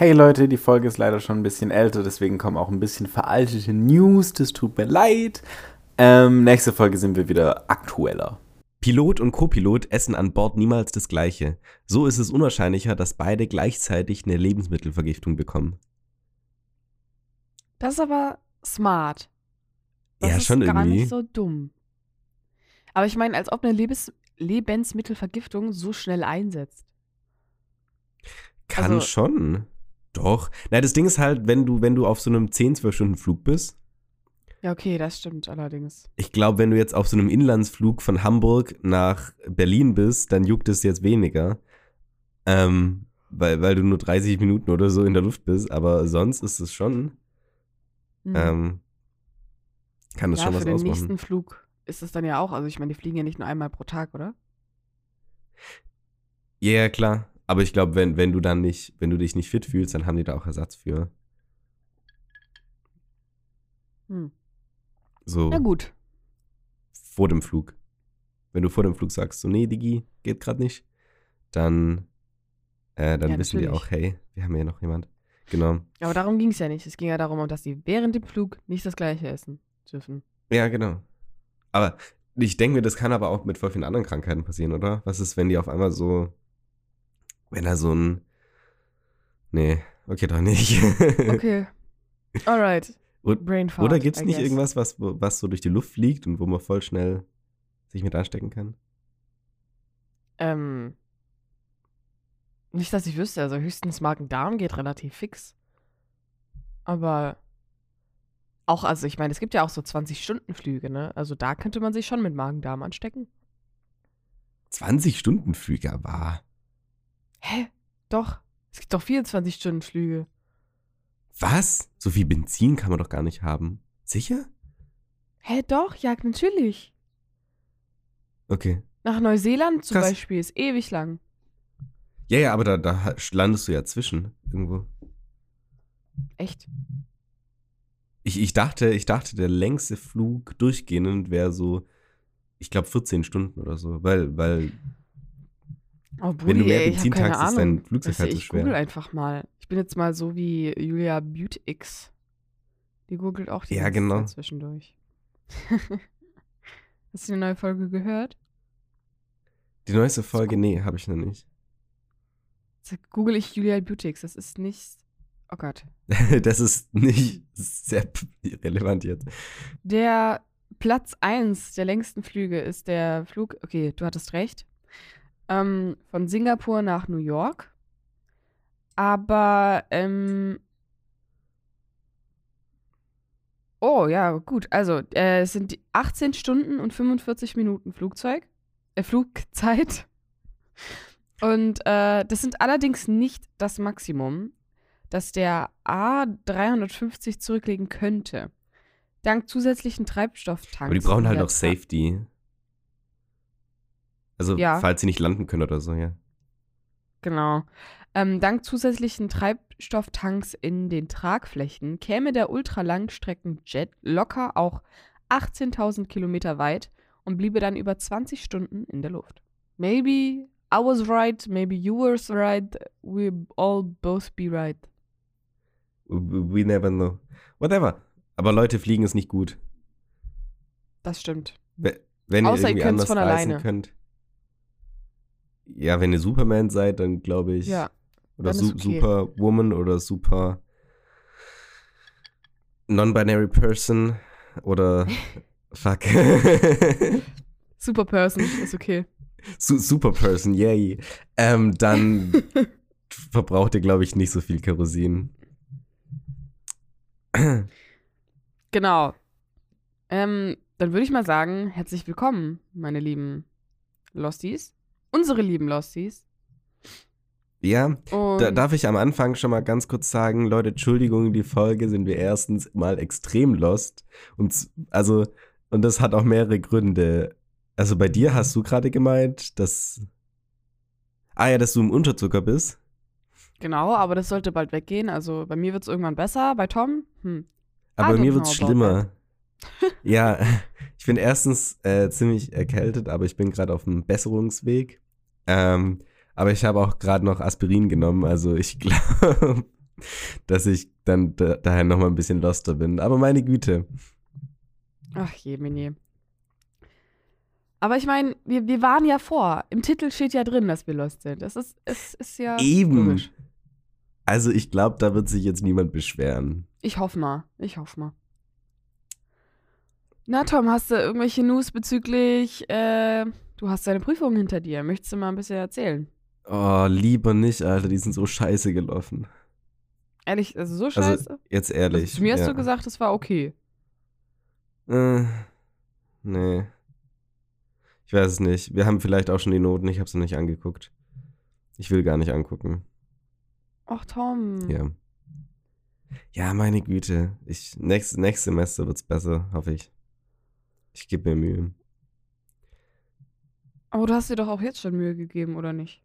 Hey Leute, die Folge ist leider schon ein bisschen älter, deswegen kommen auch ein bisschen veraltete News. Das tut mir leid. Ähm, nächste Folge sind wir wieder aktueller. Pilot und Copilot essen an Bord niemals das Gleiche. So ist es unwahrscheinlicher, dass beide gleichzeitig eine Lebensmittelvergiftung bekommen. Das ist aber smart. Das ja, ist schon gar irgendwie. nicht so dumm. Aber ich meine, als ob eine Lebens Lebensmittelvergiftung so schnell einsetzt. Kann also- schon. Doch. Na, das Ding ist halt, wenn du, wenn du auf so einem 10, 12 Stunden Flug bist, Ja, okay, das stimmt allerdings. ich glaube, wenn du jetzt auf so einem Inlandsflug von Hamburg nach Berlin bist, dann juckt es jetzt weniger. Ähm, weil, weil du nur 30 Minuten oder so in der Luft bist, aber sonst ist es schon, Hm. ähm, kann das ja, schon für was den ausmachen. nächsten Flug ist es dann ja auch. Also ich meine, die fliegen ja nicht nur einmal pro Tag, oder? Ja, ja, klar. Aber ich glaube, wenn, wenn du dann nicht, wenn du dich nicht fit fühlst, dann haben die da auch Ersatz für. Hm. So Na gut. vor dem Flug. Wenn du vor dem Flug sagst, so, nee, Digi, geht gerade nicht, dann, äh, dann Ja, wissen die natürlich. auch, hey, wir haben ja noch jemand. Genau. Aber darum ging es ja nicht. Es ging ja darum, dass sie während dem Flug nicht das gleiche essen dürfen. Ja, genau. Aber ich denke mir, das kann aber auch mit voll vielen anderen Krankheiten passieren, oder? Was ist, wenn die auf einmal so, wenn da so ein, nee, okay, doch nicht. Okay. Alright. Und- Brain fart, Oder gibt es nicht guess. irgendwas, was, was so durch die Luft fliegt und wo man voll schnell sich mit anstecken kann? Ähm. Nicht, dass ich wüsste. Also höchstens Magen-Darm geht relativ fix. Aber auch, also ich meine, es gibt ja auch so 20-Stunden-Flüge, ne? Also da könnte man sich schon mit Magen-Darm anstecken. 20 Stunden Flüge war. Hä? Doch. Es gibt doch 24-Stunden-Flüge. Was? So viel Benzin kann man doch gar nicht haben. Sicher? Hä, doch? Ja, natürlich. Okay. Nach Neuseeland zum Krass. Beispiel ist ewig lang. Ja, ja, aber da, da landest du ja zwischen irgendwo. Echt? Ich, ich, dachte, ich dachte, der längste Flug durchgehend wäre so, ich glaube, 14 Stunden oder so. Weil, weil, Oh, Wenn du Brudi, mehr ey, ich Benzin tankst, ist dein. Flugzeug halt so ich schwer. google einfach mal. Ich bin jetzt mal so wie Julia BeautyX. Die googelt auch die Ja, genau. Zwischendurch. Hast du die neue Folge gehört? die neueste Folge, nee, habe ich noch nicht. Jetzt google ich Julia BeautyX. Das ist nicht. Oh Gott. das ist nicht sehr relevant jetzt. Der Platz 1 der längsten Flüge ist der Flug. Okay, du hattest recht. Ähm, von Singapur nach New York. Aber, ähm. Oh, ja, gut. Also, äh, es sind die 18 Stunden und 45 Minuten Flugzeug. Äh, Flugzeit. Und äh, das sind allerdings nicht das Maximum, das der A350 zurücklegen könnte. Dank zusätzlichen Treibstofftanks. Aber die brauchen halt noch Safety. Also, Ja. falls sie nicht landen können oder so, ja. Genau. Ähm, dank zusätzlichen Treibstofftanks in den Tragflächen käme der Ultralangstreckenjet locker auch 18.000 Kilometer weit und bliebe dann über 20 Stunden in der Luft. Maybe I was right, maybe you were right, we all both be right. We never know. Whatever. Aber Leute, fliegen ist nicht gut. Das stimmt. We- Wenn Außer ihr ihr könnt's anders von alleine. könnt. Ja, wenn ihr Superman seid, dann glaube ich. Ja, Oder Su okay. Superwoman oder Super Non-Binary Person oder Fuck. Super Person, ist okay. Su Super Person, yay. Ähm, dann verbraucht ihr, glaube ich, nicht so viel Kerosin. Genau. Ähm, dann würde ich mal sagen, herzlich willkommen, meine lieben Losties. Unsere lieben Losties. Ja, da darf ich am Anfang schon mal ganz kurz sagen, Leute, Entschuldigung, die Folge sind wir erstens mal extrem lost. Und also, und das hat auch mehrere Gründe. Also bei dir hast du gerade gemeint, dass. Ah ja, dass du im Unterzucker bist. genau, aber das sollte bald weggehen. Also bei mir wird es irgendwann besser. Bei Tom? Hm. Aber bei mir wird es schlimmer. ja, ich bin erstens äh, ziemlich erkältet, aber ich bin gerade auf dem Besserungsweg. Ähm, aber ich habe auch gerade noch Aspirin genommen, also ich glaube, dass ich dann da, daher nochmal ein bisschen loster bin. Aber meine Güte. Ach je, Mini. Aber ich meine, wir, wir waren ja vor. Im Titel steht ja drin, dass wir lost sind. Das ist, es ist ja Eben. logisch. Also ich glaube, da wird sich jetzt niemand beschweren. Ich hoffe mal. Ich hoffe mal. Na, Tom, hast du irgendwelche News bezüglich, äh, du hast deine Prüfungen hinter dir. Möchtest du mal ein bisschen erzählen? Oh, lieber nicht, Alter. Die sind so scheiße gelaufen. Ehrlich, also so scheiße? Also, jetzt ehrlich. also, zu mir hast ja. du gesagt, es war okay. Äh, nee. Ich weiß es nicht. Wir haben vielleicht auch schon die Noten. Ich habe sie noch nicht angeguckt. Ich will gar nicht angucken. Ach, Tom. Ja. Ja, meine Güte. Ich, nächstes, nächstes Semester wird's besser, hoffe ich. Ich gebe mir Mühe. Aber du hast dir doch auch jetzt schon Mühe gegeben, oder nicht?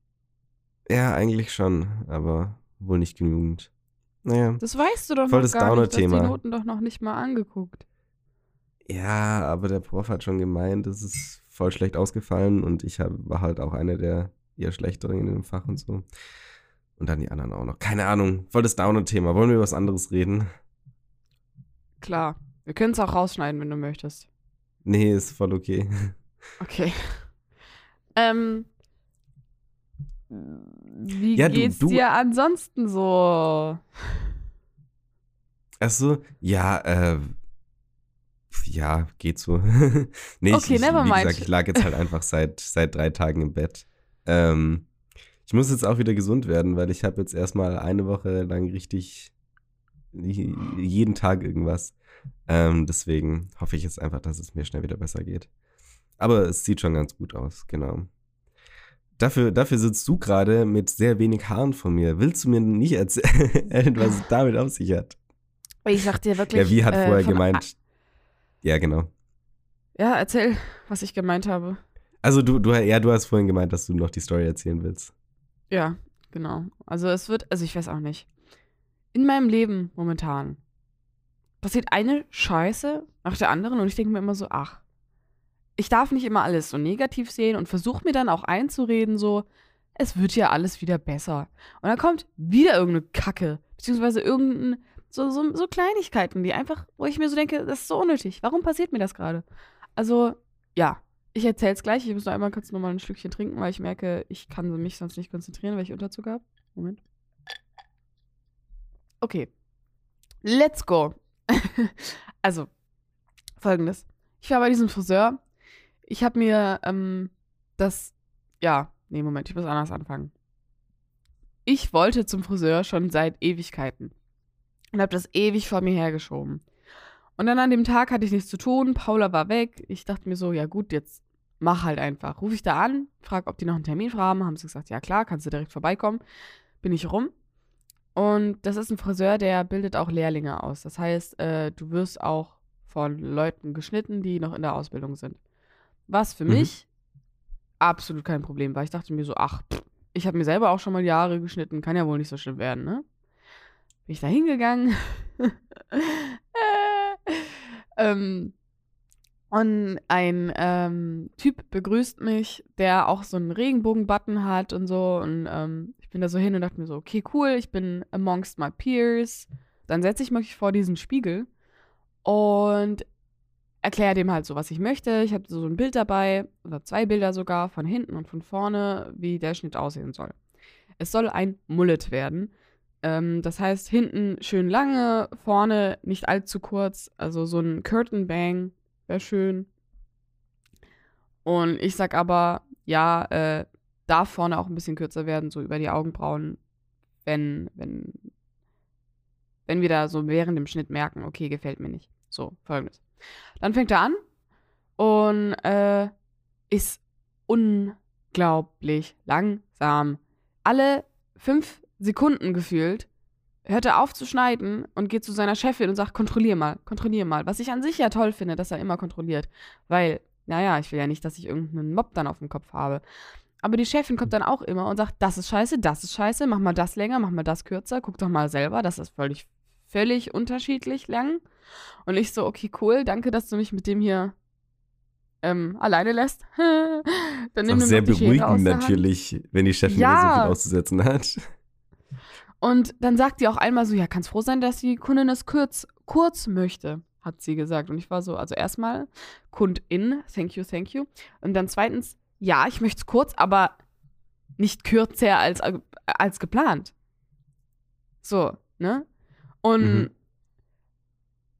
Ja, eigentlich schon, aber wohl nicht genügend. Naja. Das weißt du doch Voll noch das gar nicht. Du hast die Noten doch noch nicht mal angeguckt. Ja, aber der Prof hat schon gemeint, es ist voll schlecht ausgefallen und ich hab, war halt auch einer der eher schlechteren in dem Fach und so. Und dann die anderen auch noch. Keine Ahnung. Voll das Downer-Thema. Wollen wir über was anderes reden? Klar. Wir können es auch rausschneiden, wenn du möchtest. Nee, ist voll okay. Okay. Ähm. Wie Ja, du- geht's du- dir ansonsten so? Ach so, ja, äh, ja, geht so. nee, Okay, ich, never wie mind. gesagt, ich lag jetzt halt einfach seit, seit drei Tagen im Bett. Ähm, ich muss jetzt auch wieder gesund werden, weil ich habe jetzt erstmal eine Woche lang richtig jeden Tag irgendwas. Ähm, deswegen hoffe ich jetzt einfach, dass es mir schnell wieder besser geht. Aber es sieht schon ganz gut aus, genau. Dafür, dafür sitzt du gerade mit sehr wenig Haaren von mir. Willst du mir nicht erzählen, was es damit auf sich hat? Ich sag dir wirklich. Ja, wie hat äh, vorher von- gemeint? Ja, genau. Ja, erzähl, was ich gemeint habe. Also du, du, ja, du hast vorhin gemeint, dass du noch die Story erzählen willst. Ja, genau. Also es wird, also ich weiß auch nicht. In meinem Leben momentan passiert eine Scheiße nach der anderen und ich denke mir immer so, ach, ich darf nicht immer alles so negativ sehen und versuche mir dann auch einzureden, so, es wird ja alles wieder besser. Und dann kommt wieder irgendeine Kacke, beziehungsweise irgendein, so, so, so Kleinigkeiten, die einfach, wo ich mir so denke, das ist so unnötig. Warum passiert mir das gerade? Also, ja, ich erzähl's gleich. Ich muss noch einmal kurz noch mal ein Stückchen trinken, weil ich merke, ich kann mich sonst nicht konzentrieren, weil ich Unterzucker habe. Moment. Okay. Let's go. also, folgendes. Ich war bei diesem Friseur. Ich habe mir ähm, das. Ja, nee, Moment, ich muss anders anfangen. Ich wollte zum Friseur schon seit Ewigkeiten. Und habe das ewig vor mir hergeschoben. Und dann an dem Tag hatte ich nichts zu tun. Paula war weg. Ich dachte mir so, ja gut, jetzt mach halt einfach. Ruf ich da an, frag, ob die noch einen Termin haben. Haben sie gesagt, ja klar, kannst du direkt vorbeikommen. Bin ich rum. Und das ist ein Friseur, der bildet auch Lehrlinge aus. Das heißt, äh, du wirst auch von Leuten geschnitten, die noch in der Ausbildung sind. Was für Mhm. mich absolut kein Problem war. Ich dachte mir so, ach, pff, ich habe mir selber auch schon mal die Haare geschnitten, kann ja wohl nicht so schlimm werden, ne? Bin ich da hingegangen. äh, ähm, und ein ähm, Typ begrüßt mich, der auch so einen Regenbogen-Button hat und so. Und ähm, ich bin da so hin und dachte mir so, okay, cool, ich bin amongst my peers. Dann setze ich mich vor diesen Spiegel und erkläre dem halt so, was ich möchte. Ich habe so ein Bild dabei, oder zwei Bilder sogar, von hinten und von vorne, wie der Schnitt aussehen soll. Es soll ein Mullet werden. Ähm, das heißt, hinten schön lange, vorne nicht allzu kurz. Also so ein Curtain Bang wäre schön. Und ich sag aber, ja, äh, darf vorne auch ein bisschen kürzer werden, so über die Augenbrauen, wenn, wenn, wenn wir da so während dem Schnitt merken, okay, gefällt mir nicht. So, folgendes. Dann fängt er an und äh, ist unglaublich langsam. Alle fünf Sekunden gefühlt hört er auf zu schneiden und geht zu seiner Chefin und sagt, kontrollier mal, kontrollier mal. Was ich an sich ja toll finde, dass er immer kontrolliert. Weil, naja, ich will ja nicht, dass ich irgendeinen Mob dann auf dem Kopf habe. Aber die Chefin kommt dann auch immer und sagt, das ist scheiße, das ist scheiße, mach mal das länger, mach mal das kürzer, guck doch mal selber, das ist völlig, völlig unterschiedlich lang. Und ich so, okay, cool, danke, dass du mich mit dem hier ähm, alleine lässt. dann Ist auch mir sehr beruhigend natürlich, wenn die Chefin Ja. so viel auszusetzen hat. Und dann sagt die auch einmal so, ja, kannst froh sein, dass die Kundin es kurz, kurz möchte, hat sie gesagt. Und ich war so, also erstmal, Kundin, thank you, thank you. Und dann zweitens, ja, ich möchte es kurz, aber nicht kürzer als, als geplant. So, ne? Und Mhm.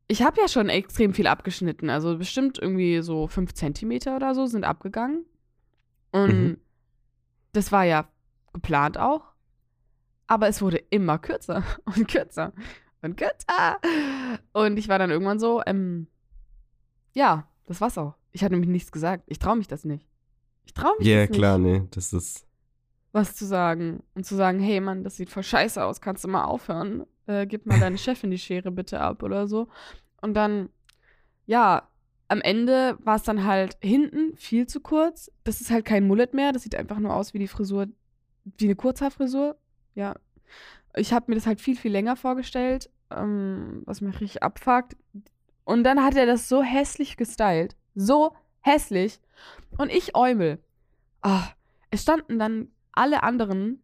ich habe ja schon extrem viel abgeschnitten. Also bestimmt irgendwie so fünf Zentimeter oder so sind abgegangen. Und Mhm. das war ja geplant auch. Aber es wurde immer kürzer und kürzer und kürzer. Und ich war dann irgendwann so, ähm, ja, das war's auch. Ich hatte nämlich nichts gesagt. Ich traue mich das nicht. Ich traue mich Ja, das nicht, klar, nee, das ist. was zu sagen. Und zu sagen, hey Mann, das sieht voll scheiße aus, kannst du mal aufhören? Äh, gib mal deine Chefin die Schere bitte ab oder so. Und dann, ja, am Ende war es dann halt hinten viel zu kurz. Das ist halt kein Mullet mehr. Das sieht einfach nur aus wie die Frisur, wie eine Kurzhaarfrisur. Ja. Ich habe mir das halt viel, viel länger vorgestellt, ähm, was mich richtig abfuckt. Und dann hat er das so hässlich gestylt. So hässlich. Und ich Eumel. Ah, es standen dann alle anderen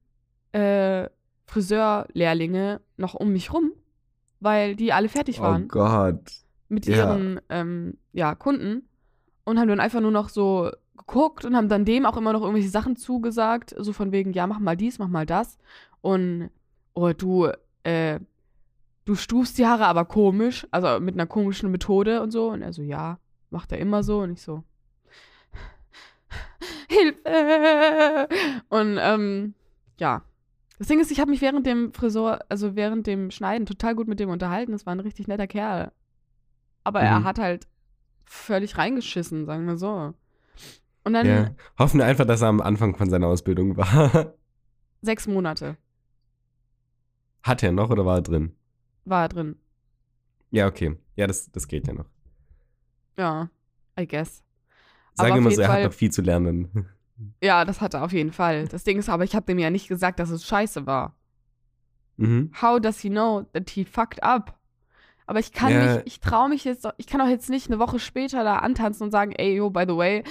äh, Friseurlehrlinge noch um mich rum, weil die alle fertig Oh waren Gott. mit Ja. ihren ähm, ja, Kunden und haben dann einfach nur noch so geguckt und haben dann dem auch immer noch irgendwelche Sachen zugesagt, so von wegen, ja, mach mal dies, mach mal das. Und oh, du, äh, du stufst die Haare aber komisch, also mit einer komischen Methode und so. Und er so, ja, macht er immer so. Und ich so, Hilfe! Und ähm, ja. Das Ding ist, ich habe mich während dem Friseur, also während dem Schneiden total gut mit dem unterhalten. Das war ein richtig netter Kerl. Aber er Mhm. hat halt völlig reingeschissen, sagen wir so. Und dann Ja. Hoffen wir einfach, dass er am Anfang von seiner Ausbildung war. sechs Monate Hat er noch oder war er drin? war er drin. Ja, okay. Ja, das, das geht ja noch. Ja, I guess. Aber Sag auf immer jeden so, er Fall- hat noch viel zu lernen. Ja, das hat er auf jeden Fall. Das Ding ist aber, ich habe dem ja nicht gesagt, dass es scheiße war. mhm. How does he know that he fucked up? Aber ich kann Ja. mich, ich traue mich jetzt, ich kann auch jetzt nicht eine Woche später da antanzen und sagen, ey, yo, by the way,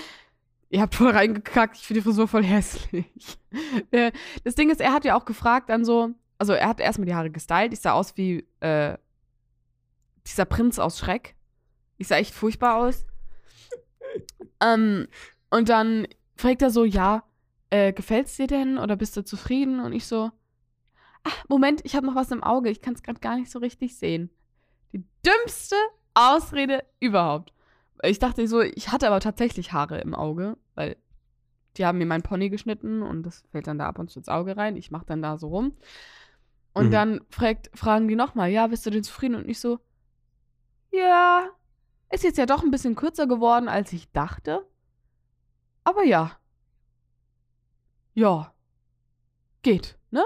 ihr habt voll reingekackt, ich finde die Frisur voll hässlich. Äh, das Ding ist, er hat ja auch gefragt dann so, also er hat erstmal die Haare gestylt, ich sah aus wie äh, dieser Prinz aus Schreck. Ich sah echt furchtbar aus. ähm, und dann fragt er so, ja, äh, gefällt's dir denn oder bist du zufrieden? Und ich so, ach, Moment, ich habe noch was im Auge, ich kann es gerade gar nicht so richtig sehen. Die dümmste Ausrede überhaupt. Ich dachte so, ich hatte aber tatsächlich Haare im Auge, weil die haben mir meinen Pony geschnitten und das fällt dann da ab und zu ins Auge rein. Ich mache dann da so rum. Und Mhm. dann fragt, fragen die nochmal, ja, bist du denn zufrieden? Und ich so, ja, ist jetzt ja doch ein bisschen kürzer geworden, als ich dachte. Aber ja. Ja. Geht, ne?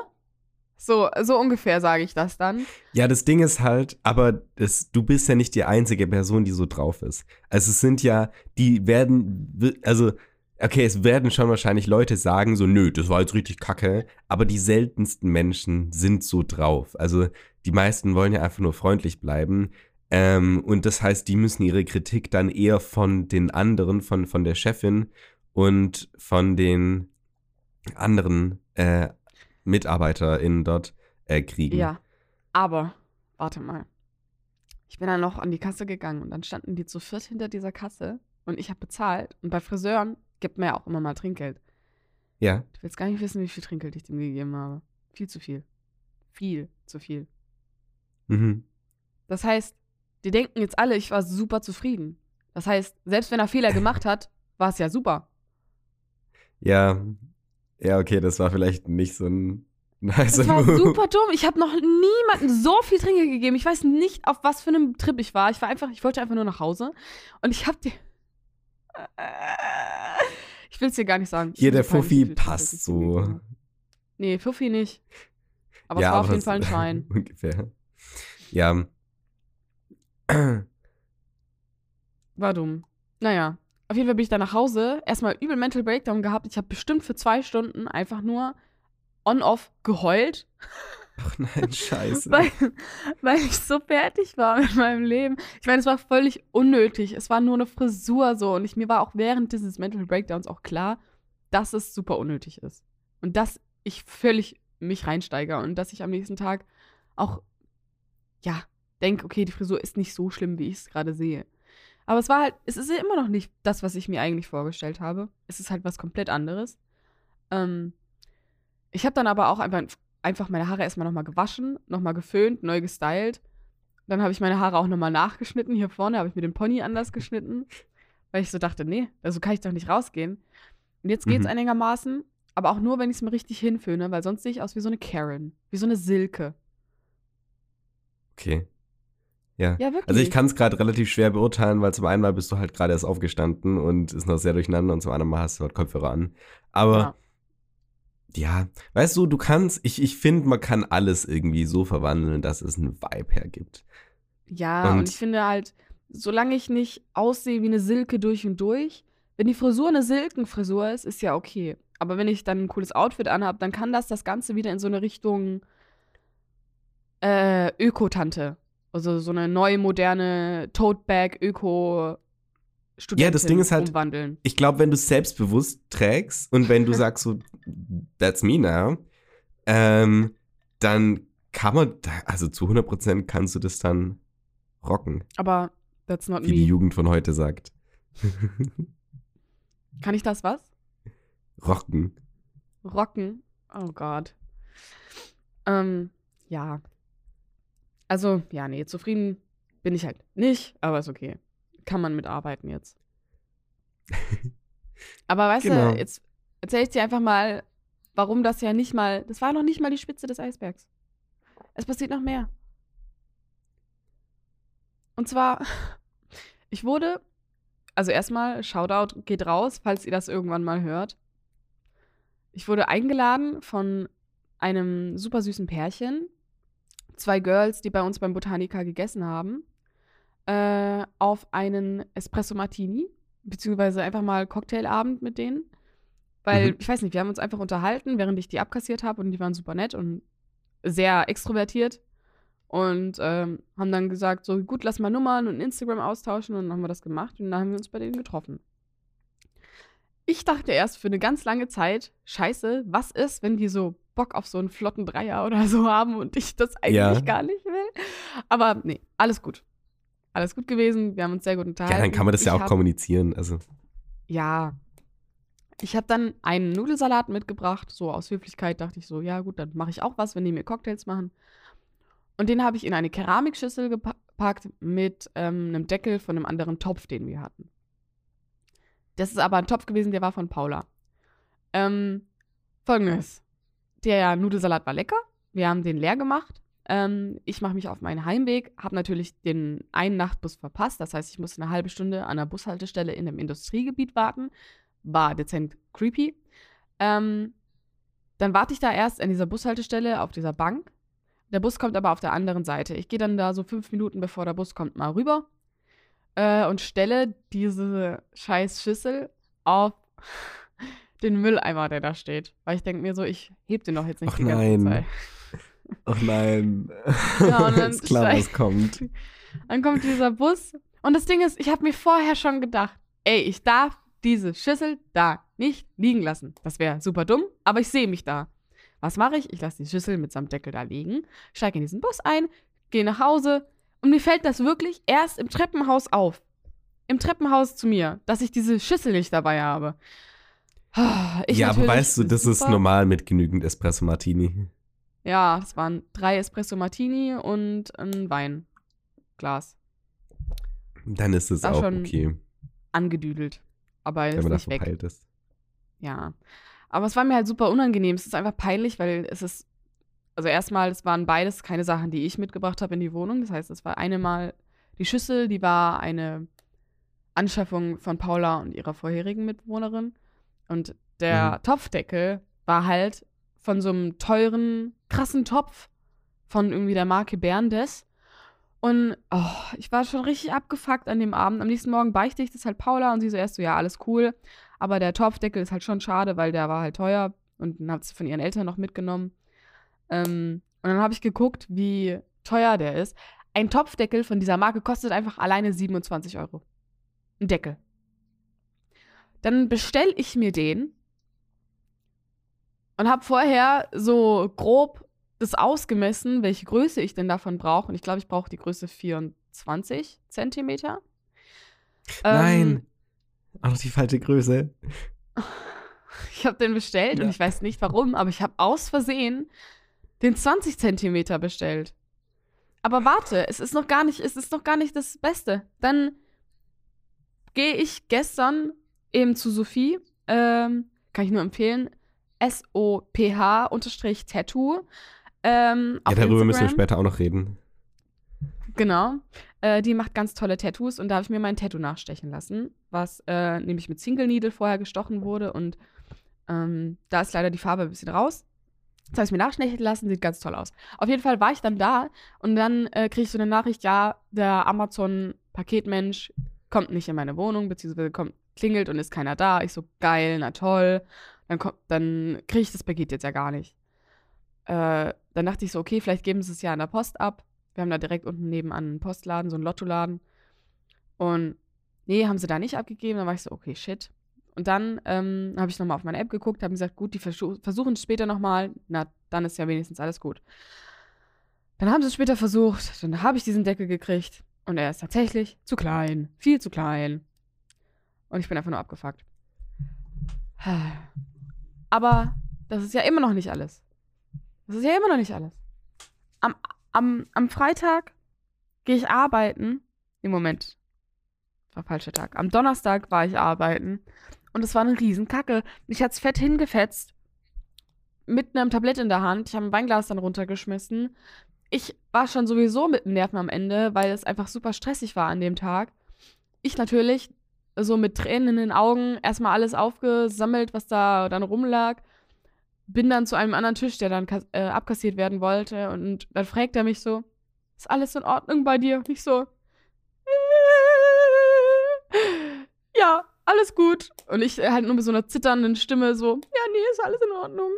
So, so ungefähr sage ich das dann. Ja, das Ding ist halt, aber das, du bist ja nicht die einzige Person, die so drauf ist. Also es sind ja, die werden, also, okay, es werden schon wahrscheinlich Leute sagen, so, nö, das war jetzt richtig kacke, aber die seltensten Menschen sind so drauf. Also die meisten wollen ja einfach nur freundlich bleiben. Ähm, und das heißt, die müssen ihre Kritik dann eher von den anderen, von, von der Chefin und von den anderen äh, MitarbeiterInnen dort äh, kriegen. Ja. Aber, warte mal. Ich bin dann noch an die Kasse gegangen und dann standen die zu viert hinter dieser Kasse und ich habe bezahlt. Und bei Friseuren gibt man ja auch immer mal Trinkgeld. Ja. Du willst gar nicht wissen, wie viel Trinkgeld ich dem gegeben habe. Viel zu viel. Viel zu viel. Mhm. Das heißt, die denken jetzt alle, ich war super zufrieden. Das heißt, selbst wenn er Fehler gemacht hat, war es ja super. Ja, ja, okay, das war vielleicht nicht so ein nice Das war Move. super dumm. Ich habe noch niemandem so viel Trinkgeld gegeben. Ich weiß nicht, auf was für einem Trip ich war. Ich war einfach, ich wollte einfach nur nach Hause. Und ich habe dir. Ich will es dir gar nicht sagen. Hier, der Fuffi passt so. Nee, Fuffi nicht. Aber ja, es war auf jeden Fall ein Schein. Ungefähr. Ja. War dumm. Naja. Auf jeden Fall bin ich dann nach Hause. Erstmal übel Mental Breakdown gehabt. Ich habe bestimmt für zwei Stunden einfach nur on-off geheult. Ach nein, scheiße. weil, weil ich so fertig war mit meinem Leben. Ich meine, es war völlig unnötig. Es war nur eine Frisur so. Und ich, mir war auch während dieses Mental Breakdowns auch klar, dass es super unnötig ist. Und dass ich völlig mich reinsteige und dass ich am nächsten Tag auch, ja, denke, okay, die Frisur ist nicht so schlimm, wie ich es gerade sehe. Aber es war halt, es ist ja immer noch nicht das, was ich mir eigentlich vorgestellt habe. Es ist halt was komplett anderes. Ähm, ich habe dann aber auch einfach, einfach meine Haare erstmal nochmal gewaschen, nochmal geföhnt, neu gestylt. Dann habe ich meine Haare auch nochmal nachgeschnitten. Hier vorne habe ich mir den Pony anders geschnitten, weil ich so dachte, nee, also kann ich doch nicht rausgehen. Und jetzt geht's Mhm. einigermaßen, aber auch nur, wenn ich es mir richtig hinföhne, weil sonst sehe ich aus wie so eine Karen, wie so eine Silke. Okay. Ja. Ja, wirklich. Also ich kann es gerade relativ schwer beurteilen, weil zum einen Mal bist du halt gerade erst aufgestanden und ist noch sehr durcheinander und zum anderen Mal hast du halt Kopfhörer an. Aber Ja. ja, weißt du, du kannst, ich, ich finde, man kann alles irgendwie so verwandeln, dass es einen Vibe hergibt. Ja, und, Und- ich finde halt, solange ich nicht aussehe wie eine Silke durch und durch, wenn die Frisur eine Silkenfrisur ist, ist ja okay. Aber wenn ich dann ein cooles Outfit anhabe, dann kann das das Ganze wieder in so eine Richtung äh, Öko-Tante. Also so eine neue, moderne Tote-Bag-Öko- Ja, das Ding ist halt- umwandeln. Ich glaube, wenn du es selbstbewusst trägst und wenn du sagst so, that's me now, ähm, dann kann man, also zu 100% kannst du das dann rocken, Aber that's not wie die me. Jugend von heute sagt. Kann ich das was? rocken. Rocken. Oh Gott. Ähm, ja. Also, ja, nee, zufrieden bin ich halt nicht, aber ist okay. Kann man mitarbeiten jetzt. aber weißt Genau. du, jetzt erzähle ich dir einfach mal, warum das ja nicht mal, das war noch nicht mal die Spitze des Eisbergs. Es passiert noch mehr. Und zwar, ich wurde, also erstmal, Shoutout geht raus, falls ihr das irgendwann mal hört. Ich wurde eingeladen von einem super süßen Pärchen, zwei Girls, die bei uns beim Botanica gegessen haben, äh, auf einen Espresso Martini, beziehungsweise einfach mal Cocktailabend mit denen. Weil, Mhm. ich weiß nicht, wir haben uns einfach unterhalten, während ich die abkassiert habe und die waren super nett und sehr extrovertiert und ähm, haben dann gesagt, so gut, lass mal Nummern und Instagram austauschen und dann haben wir das gemacht und dann haben wir uns bei denen getroffen. Ich dachte erst für eine ganz lange Zeit, scheiße, was ist, wenn die so Bock auf so einen flotten Dreier oder so haben und ich das eigentlich Ja. gar nicht will. Aber nee, alles gut. Alles gut gewesen, wir haben uns sehr gut unterhalten. Ja, dann kann man das ja Ich auch hab- kommunizieren. Also, ja. Ich habe dann einen Nudelsalat mitgebracht. So aus Höflichkeit dachte ich so, ja gut, dann mache ich auch was, wenn die mir Cocktails machen. Und den habe ich in eine Keramikschüssel gepackt mit ähm, einem Deckel von einem anderen Topf, den wir hatten. Das ist aber ein Topf gewesen, der war von Paula. Ähm, Folgendes. Der Nudelsalat war lecker. Wir haben den leer gemacht. Ähm, ich mache mich auf meinen Heimweg, habe natürlich den einen Nachtbus verpasst. Das heißt, ich musste eine halbe Stunde an der Bushaltestelle in einem Industriegebiet warten. War dezent creepy. Ähm, dann warte ich da erst an dieser Bushaltestelle auf dieser Bank. Der Bus kommt aber auf der anderen Seite. Ich gehe dann da so fünf Minuten, bevor der Bus kommt, mal rüber äh, und stelle diese scheiß Schüssel auf den Mülleimer, der da steht. Weil ich denke mir so, ich heb den doch jetzt nicht Ach die ganze nein. Zeit. ach nein. Ja, und dann ist klar, was kommt. Dann kommt dieser Bus. Und das Ding ist, ich habe mir vorher schon gedacht, ey, ich darf diese Schüssel da nicht liegen lassen. Das wäre super dumm, aber ich sehe mich da. Was mache ich? Ich lasse die Schüssel mitsamt Deckel da liegen, steige in diesen Bus ein, gehe nach Hause und mir fällt das wirklich erst im Treppenhaus auf. Im Treppenhaus zu mir, dass ich diese Schüssel nicht dabei habe. Ich ja, aber weißt du, das ist super- normal mit genügend Espresso Martini. Ja, es waren drei Espresso Martini und ein Weinglas. Dann ist es auch schon okay, Angedüdelt. Aber wenn ist man nicht das weg. verpeilt ist. Ja. Aber es war mir halt super unangenehm. Es ist einfach peinlich, weil es ist. Also erstmal, es waren beides keine Sachen, die ich mitgebracht habe in die Wohnung. Das heißt, es war eine Mal die Schüssel, die war eine Anschaffung von Paula und ihrer vorherigen Mitbewohnerin. Und der Mhm. Topfdeckel war halt von so einem teuren, krassen Topf von irgendwie der Marke Berndes. Und oh, ich war schon richtig abgefuckt an dem Abend. Am nächsten Morgen beichte ich das halt Paula und sie so erst so, ja, alles cool. Aber der Topfdeckel ist halt schon schade, weil der war halt teuer und dann hat sie von ihren Eltern noch mitgenommen. Ähm, und dann habe ich geguckt, wie teuer der ist. Ein Topfdeckel von dieser Marke kostet einfach alleine 27 Euro. Ein Deckel. Dann bestelle ich mir den und habe vorher so grob das ausgemessen, welche Größe ich denn davon brauche. Und ich glaube, ich brauche die Größe 24 Zentimeter. Nein. Ähm, Auch noch die falsche Größe. ich habe den bestellt und Ja. ich weiß nicht warum, aber ich habe aus Versehen den 20 Zentimeter bestellt. Aber warte, es ist noch gar nicht, es ist noch gar nicht das Beste. Dann gehe ich gestern eben zu Sophie, ähm, kann ich nur empfehlen, S-O-P-H-Tattoo. Ähm, Ja, darüber müssen wir Instagram. später auch noch reden. Genau. Äh, die macht ganz tolle Tattoos und da habe ich mir mein Tattoo nachstechen lassen, was äh, nämlich mit Single Needle vorher gestochen wurde und ähm, da ist leider die Farbe ein bisschen raus. Das habe ich mir nachstechen lassen, sieht ganz toll aus. Auf jeden Fall war ich dann da und dann äh, kriege ich so eine Nachricht, ja, der Amazon-Paketmensch kommt nicht in meine Wohnung, beziehungsweise kommt, klingelt und ist keiner da. Ich so, geil, na toll. Dann, dann kriege ich das Paket jetzt ja gar nicht. Äh, dann dachte ich so, okay, vielleicht geben sie es ja an der Post ab. Wir haben da direkt unten nebenan einen Postladen, so einen Lottoladen. Und nee, haben sie da nicht abgegeben. Dann war ich so, okay, shit. Und dann ähm, habe ich nochmal auf meine App geguckt, haben gesagt, gut, die versu- versuchen es später nochmal. Na, dann ist ja wenigstens alles gut. Dann haben sie es später versucht. Dann habe ich diesen Deckel gekriegt. Und er ist tatsächlich zu klein. Viel zu klein. Und ich bin einfach nur abgefuckt. Aber das ist ja immer noch nicht alles. Das ist ja immer noch nicht alles. Am, am, am Freitag gehe ich arbeiten. Im Moment. War falscher Tag. Am Donnerstag war ich arbeiten. Und es war eine Riesenkacke. Ich hatte es fett hingefetzt. Mit einem Tablett in der Hand. Ich habe ein Weinglas dann runtergeschmissen. Ich war schon sowieso mit den Nerven am Ende, weil es einfach super stressig war an dem Tag. Ich natürlich so mit Tränen in den Augen erstmal alles aufgesammelt, was da dann rumlag. Bin dann zu einem anderen Tisch, der dann äh, abkassiert werden wollte. Und dann fragt er mich so: Ist alles in Ordnung bei dir? Und ich so: Ja, alles gut. Und ich äh, halt nur mit so einer zitternden Stimme so: Ja, nee, ist alles in Ordnung.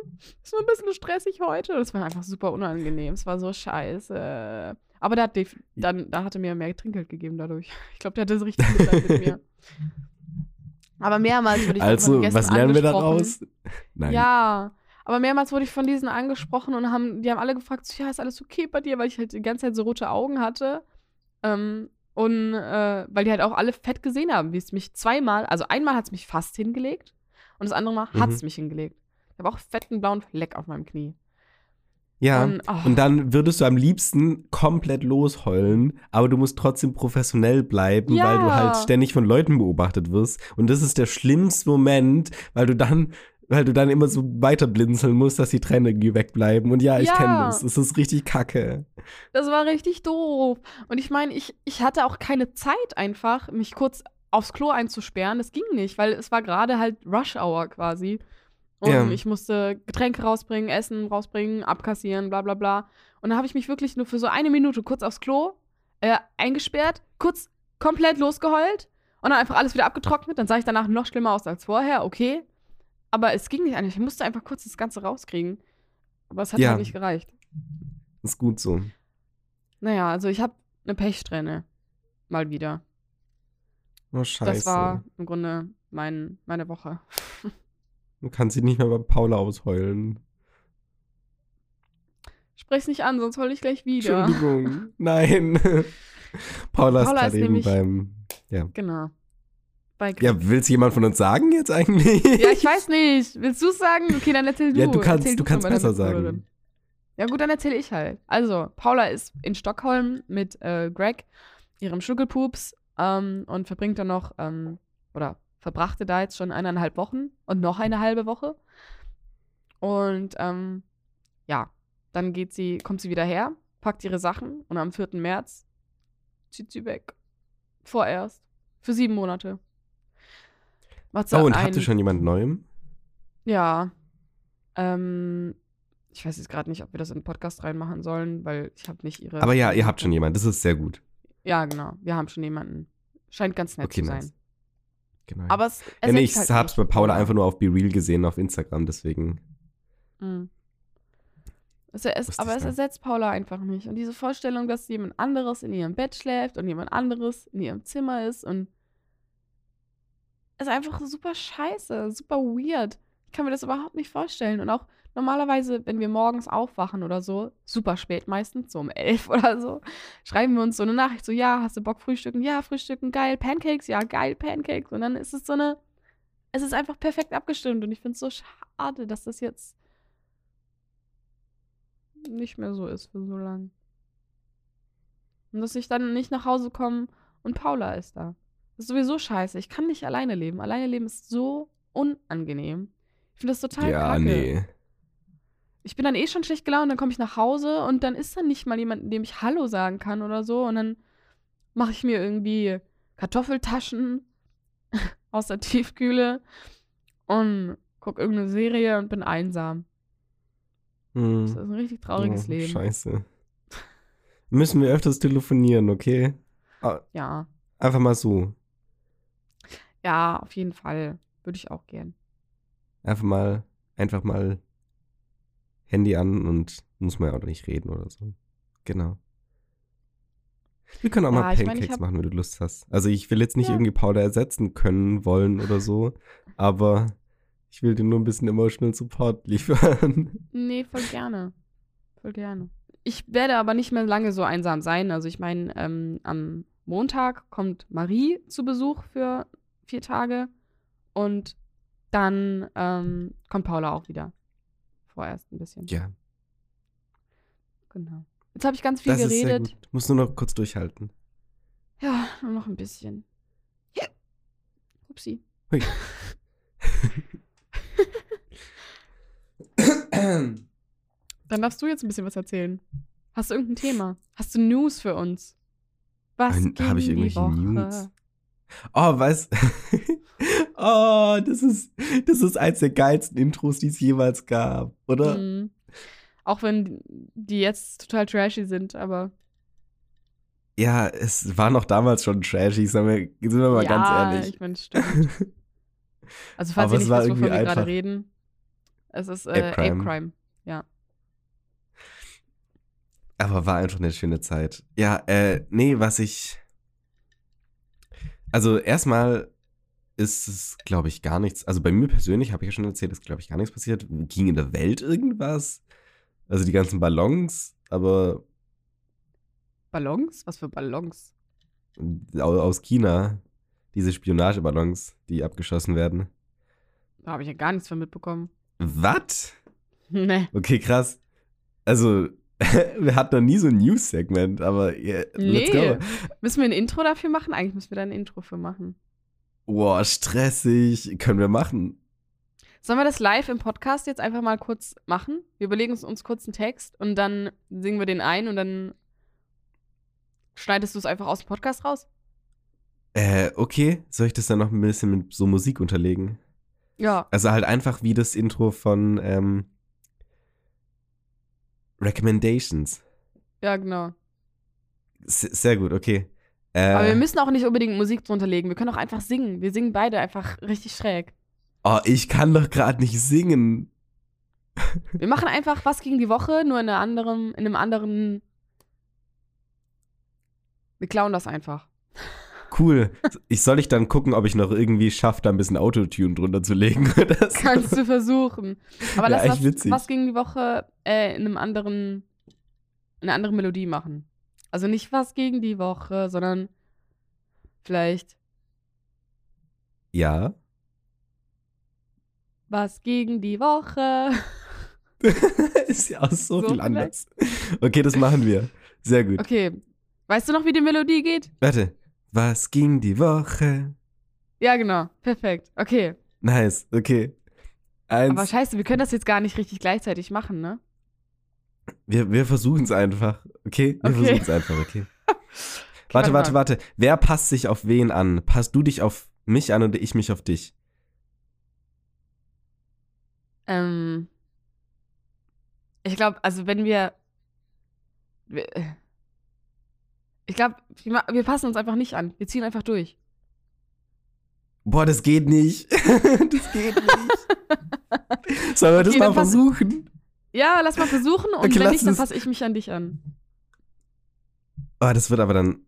Ist nur ein bisschen stressig heute. Das war einfach super unangenehm. Es war so scheiße. Aber der hat dann, da hat er mir mehr Trinkgeld gegeben dadurch. Ich glaube, der hatte so richtig Mitleid mit mir. Aber mehrmals wurde ich von Also, den Gästen was lernen wir daraus? Nein. Ja, aber mehrmals wurde ich von diesen angesprochen und haben, die haben alle gefragt, so, ja, ist alles okay bei dir, weil ich halt die ganze Zeit so rote Augen hatte. Ähm, und äh, weil die halt auch alle fett gesehen haben, wie es mich zweimal, also einmal hat es mich fast hingelegt und das andere Mal hat es Mhm. mich hingelegt. Ich habe auch fetten blauen Fleck auf meinem Knie. Ja. Und, oh, Und dann würdest du am liebsten komplett losheulen, aber du musst trotzdem professionell bleiben, Ja. weil du halt ständig von Leuten beobachtet wirst. Und das ist der schlimmste Moment, weil du dann, weil du dann immer so weiter blinzeln musst, dass die Tränen wegbleiben. Und ja, ich Ja. kenne das. Es ist richtig kacke. Das war richtig doof. Und ich meine, ich, ich hatte auch keine Zeit einfach, mich kurz aufs Klo einzusperren. Das ging nicht, weil es war gerade halt Rush Hour quasi. Und Ja. ich musste Getränke rausbringen, Essen rausbringen, abkassieren, bla bla bla. Und dann habe ich mich wirklich nur für so eine Minute kurz aufs Klo äh, eingesperrt, kurz komplett losgeheult und dann einfach alles wieder abgetrocknet. Dann sah ich danach noch schlimmer aus als vorher, okay. Aber es ging nicht eigentlich. Ich musste einfach kurz das Ganze rauskriegen. Aber es hat Ja. halt nicht gereicht. Ist gut so. Naja, also ich habe eine Pechsträhne. Mal wieder. Oh, scheiße. Das war im Grunde mein, meine Woche. Du kannst dich nicht mehr bei Paula ausheulen. Sprech's nicht an, sonst heul ich gleich wieder. Entschuldigung. Nein. Paula, ist Paula gerade ist eben nämlich- beim. Ja. Genau. Bei Ja, will's jemand von uns sagen jetzt eigentlich? Ja, ich weiß nicht. Willst du sagen? Okay, dann erzähl du. Ja, du kannst- Erzähl du kannst besser sagen. Ja, gut, dann erzähle ich halt. Also, Paula ist in Stockholm mit äh, Greg, ihrem Schuggelpups, ähm, und verbringt dann noch, ähm, oder verbrachte da jetzt schon eineinhalb Wochen und noch eine halbe Woche. Und ähm, ja, dann geht sie, kommt sie wieder her, packt ihre Sachen und am 4. März zieht sie weg. Vorerst. Für sieben Monate. Macht Oh, und einen- habt ihr schon jemand Neuem? ja. Ähm, ich weiß jetzt gerade nicht, ob wir das in den Podcast reinmachen sollen, weil ich habe nicht ihre. Aber ja, ihr habt schon jemanden. Das ist sehr gut. Ja, genau. Wir haben schon jemanden. Scheint ganz nett Okay, zu sein. nice. Genau. Aber es ja, nee, ersetzt ich halt hab's bei nicht Paula einfach nur auf Be Real gesehen auf Instagram, deswegen. Mhm. Es, es, aber es ersetzt Paula einfach nicht. Und diese Vorstellung, dass jemand anderes in ihrem Bett schläft und jemand anderes in ihrem Zimmer ist und ist einfach super scheiße, super weird. Ich kann mir das überhaupt nicht vorstellen. Und auch normalerweise, wenn wir morgens aufwachen oder so, super spät meistens, so um elf oder so, schreiben wir uns so eine Nachricht, so, ja, hast du Bock frühstücken? Ja, frühstücken, geil, Pancakes, ja, geil, Pancakes. Und dann ist es so eine, es ist einfach perfekt abgestimmt und ich finde es so schade, dass das jetzt nicht mehr so ist für so lang. Und dass ich dann nicht nach Hause komme und Paula ist da. Das ist sowieso scheiße. Ich kann nicht alleine leben. Alleine leben ist so unangenehm. Ich finde das total ja, kacke. nee. Ich bin dann eh schon schlecht gelaunt, dann komme ich nach Hause und dann ist dann nicht mal jemand, dem ich Hallo sagen kann oder so. Und dann mache ich mir irgendwie Kartoffeltaschen aus der Tiefkühle und gucke irgendeine Serie und bin einsam. Hm. Das ist ein richtig trauriges Oh, Leben. Scheiße. Müssen wir öfters telefonieren, okay? Ja. Einfach mal so. Ja, auf jeden Fall. Würde ich auch gern. Einfach mal, einfach mal Handy an und muss man ja auch nicht reden oder so. Genau. Wir können auch Ja, mal ich mein, Pancakes ich hab- machen, wenn du Lust hast. Also ich will jetzt nicht Ja. irgendwie Paula ersetzen können, wollen oder so, aber ich will dir nur ein bisschen emotional Support liefern. Nee, voll gerne. Voll gerne. Ich werde aber nicht mehr lange so einsam sein. Also ich meine, ähm, am Montag kommt Marie zu Besuch für vier Tage und dann ähm, kommt Paula auch wieder. Vorerst ein bisschen. Ja, Genau. Jetzt habe ich ganz viel das geredet. Du musst nur noch kurz durchhalten. Ja, nur noch ein bisschen. Upsi. Hui. Dann darfst du jetzt ein bisschen was erzählen. Hast du irgendein Thema? Hast du News für uns? Was Ein- ging hab ich die irgendwelche Woche? News? Oh, was? oh, das ist, das ist eins der geilsten Intros, die es jemals gab, oder? Mhm. Auch wenn die jetzt total trashy sind, aber Ja, es war noch damals schon trashy, sagen wir, sind wir mal ja, ganz ehrlich. ich meine, stimmt. Also falls Aber ihr nicht wisst, wovon wir gerade reden, es ist äh, Ape Ape Crime. Crime. Ja. Aber war einfach eine schöne Zeit. Ja, äh, nee, was ich. Also, erstmal ist es, glaube ich, gar nichts. Also, bei mir persönlich, habe ich ja schon erzählt, ist, glaube ich, gar nichts passiert. Ging in der Welt irgendwas? Also, die ganzen Ballons, aber Ballons? Was für Ballons? au- aus China, diese Spionageballons, die abgeschossen werden. Da habe ich ja gar nichts von mitbekommen. Was? nee. Okay, krass. Also, wir hatten noch nie so ein News-Segment, aber yeah, let's Nee. go. Müssen wir ein Intro dafür machen? Eigentlich müssen wir da ein Intro für machen. Boah, stressig. Können wir machen. Sollen wir das live im Podcast jetzt einfach mal kurz machen? Wir überlegen uns, uns kurz einen Text und dann singen wir den ein und dann schneidest du es einfach aus dem Podcast raus? Äh, okay. Soll ich das dann noch ein bisschen mit so Musik unterlegen? Ja. Also halt einfach wie das Intro von ähm, Recommendations. Ja, genau. S sehr gut, okay. Äh, Aber wir müssen auch nicht unbedingt Musik drunter legen. Wir können auch einfach singen. Wir singen beide einfach richtig schräg. oh, ich kann doch gerade nicht singen. Wir machen einfach was gegen die Woche, nur in, einer anderen, in einem anderen. Wir klauen das einfach. Cool. Ich soll ich dann gucken, ob ich noch irgendwie schaffe, da ein bisschen Autotune drunter zu legen oder so. Kannst du versuchen. Aber Ja, lass was, was gegen die Woche äh, in einem anderen, eine andere Melodie machen. Also nicht was gegen die Woche, sondern vielleicht Ja. was gegen die Woche. ist ja auch so, So viel vielleicht? anders. Okay, das machen wir. Sehr gut. Okay. Weißt du noch, wie die Melodie geht? Warte. Was ging die Woche? Ja, genau. Perfekt. Okay. Nice, okay. Eins. Aber scheiße, wir können das jetzt gar nicht richtig gleichzeitig machen, ne? Wir wir versuchen es einfach. Okay? Wir Okay. versuchen es einfach, okay. Warte, warte, warte. Wer passt sich auf wen an? Passt du dich auf mich an oder ich mich auf dich? Ähm, ich glaube, also wenn wir, wir ich glaube, wir, passen uns einfach nicht an. Wir ziehen einfach durch. Boah, das geht nicht. das geht nicht. Sollen wir das Okay, mal versuchen? Ja, lass mal versuchen und Okay, wenn nicht, dann passe ich mich an dich an. Oh, das wird aber dann.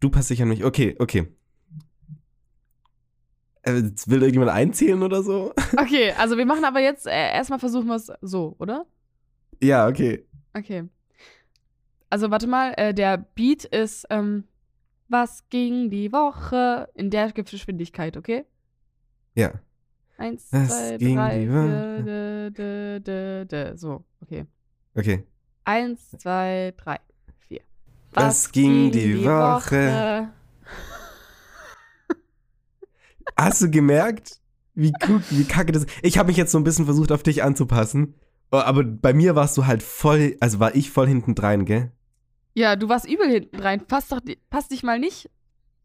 Du passt dich an mich. Okay, okay. Äh, will irgendjemand einzählen oder so? Okay, also wir machen aber jetzt äh, erstmal versuchen wir es so, oder? Ja, okay. Okay. Also warte mal, äh, der Beat ist, ähm, was ging die Woche in der Geschwindigkeit, okay? Ja. Eins, Was zwei, ging drei, die vier, Woche? dä, dä, dä, dä. So, okay. Okay. Eins, zwei, drei, vier. Was ging die Woche? Hast du gemerkt, wie gut, wie kacke das Ich habe mich jetzt so ein bisschen versucht, auf dich anzupassen. Oh, Aber bei mir warst du halt voll, also war ich voll hinten dran, gell? Ja, du warst übel hinten rein. Pass, doch, pass dich mal nicht.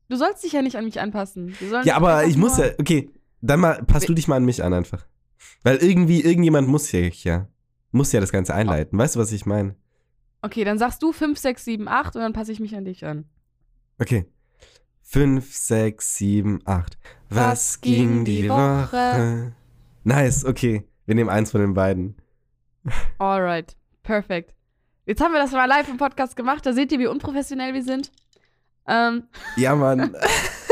Du sollst dich ja nicht an mich anpassen. Ja, aber ich muss ja, okay, dann mal, pass du dich mal an mich an einfach. Weil irgendwie, irgendjemand muss ja, ja, muss ja das Ganze einleiten. Weißt du, was ich meine? Okay, dann sagst du 5, 6, 7, 8 und dann passe ich mich an dich an. Okay. Fünf, sechs, sieben, acht. Was, ging die Woche? Nice, okay. Wir nehmen eins von den beiden. Alright, perfekt. Jetzt haben wir das mal live im Podcast gemacht. Da seht ihr, wie unprofessionell wir sind. Ähm, Ja, Mann.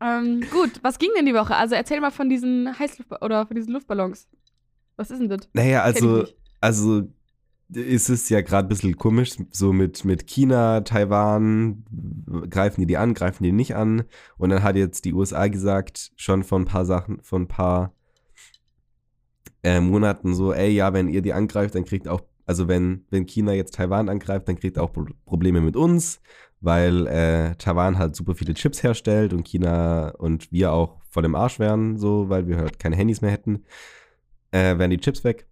ähm, gut, was ging denn die Woche? Also erzähl mal von diesen Heißluft oder von diesen Luftballons. Was ist denn das? naja, also, also ist es ja gerade ein bisschen komisch, so mit, mit China, Taiwan, greifen die die an, greifen die nicht an. Und dann hat jetzt die USA gesagt, schon von ein paar Sachen, von ein paar äh, Monaten so, ey, ja, wenn ihr die angreift, dann kriegt auch, also wenn, wenn China jetzt Taiwan angreift, dann kriegt auch Pro Probleme mit uns, weil äh, Taiwan halt super viele Chips herstellt und China und wir auch voll im Arsch wären, so, weil wir halt keine Handys mehr hätten, äh, wären die Chips weg.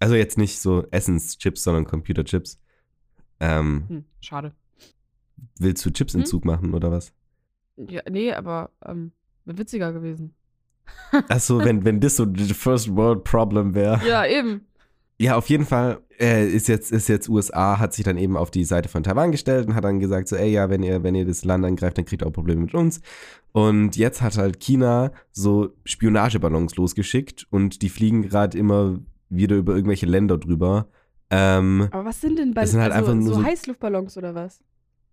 Also jetzt nicht so Essenschips, sondern Computerchips. Ähm, Hm, schade. willst du Chipsentzug machen oder was? Ja, nee, aber ähm, wäre witziger gewesen. Achso, wenn, wenn das so the first world problem wäre. Ja, eben. Ja, auf jeden Fall äh, ist jetzt ist jetzt USA hat sich dann eben auf die Seite von Taiwan gestellt und hat dann gesagt so, ey ja, wenn ihr wenn ihr das Land angreift, dann kriegt ihr auch Probleme mit uns. Und jetzt hat halt China so Spionageballons losgeschickt und die fliegen gerade immer wieder über irgendwelche Länder drüber. Ähm, Aber was sind denn bei Das sind halt also, einfach nur so so- Heißluftballons oder was?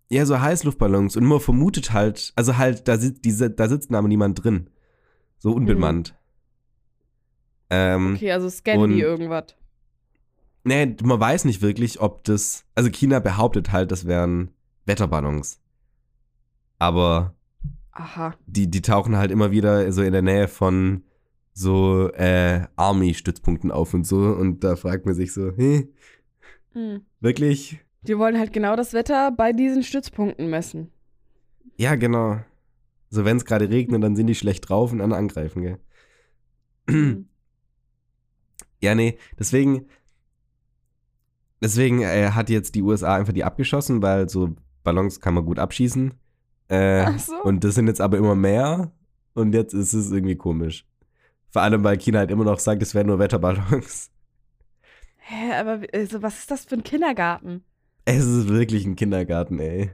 ja, so Heißluftballons und man vermutet halt, also halt da sitzt diese da sitzt aber niemand drin. So unbemannt. Ähm, Okay, also scannen die irgendwas. Nee, man weiß nicht wirklich, ob das. Also China behauptet halt, das wären Wetterballons. Aber Aha. die, die tauchen halt immer wieder so in der Nähe von so äh, Army-Stützpunkten auf und so. Und da fragt man sich so, hä, Hm. wirklich? Die wollen halt genau das Wetter bei diesen Stützpunkten messen. Ja, genau. So, wenn es gerade regnet, dann sind die schlecht drauf und dann angreifen, gell? Hm. Ja, nee, deswegen, deswegen äh, hat jetzt die USA einfach die abgeschossen, weil so Ballons kann man gut abschießen. Äh, Ach so. Und das sind jetzt aber immer mehr und jetzt ist es irgendwie komisch. Vor allem, weil China halt immer noch sagt, es wären nur Wetterballons. Hä, aber also, was ist das für ein Kindergarten? Es ist wirklich ein Kindergarten, ey.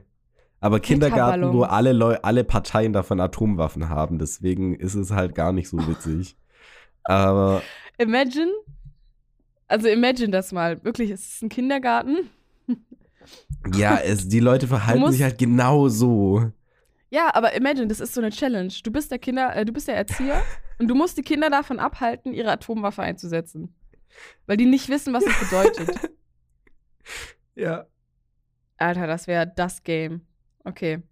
Aber Kindergarten, wo alle, Leu alle Parteien davon Atomwaffen haben, deswegen ist es halt gar nicht so witzig. aber Imagine, also imagine das mal. Wirklich, es ist ein Kindergarten. ja, es, die Leute verhalten musst- sich halt genau so. Ja, aber imagine, das ist so eine Challenge. Du bist der Kinder, äh, du bist der Erzieher und du musst die Kinder davon abhalten, ihre Atomwaffe einzusetzen. Weil die nicht wissen, was das bedeutet. Ja. Alter, das wäre das Game. Okay.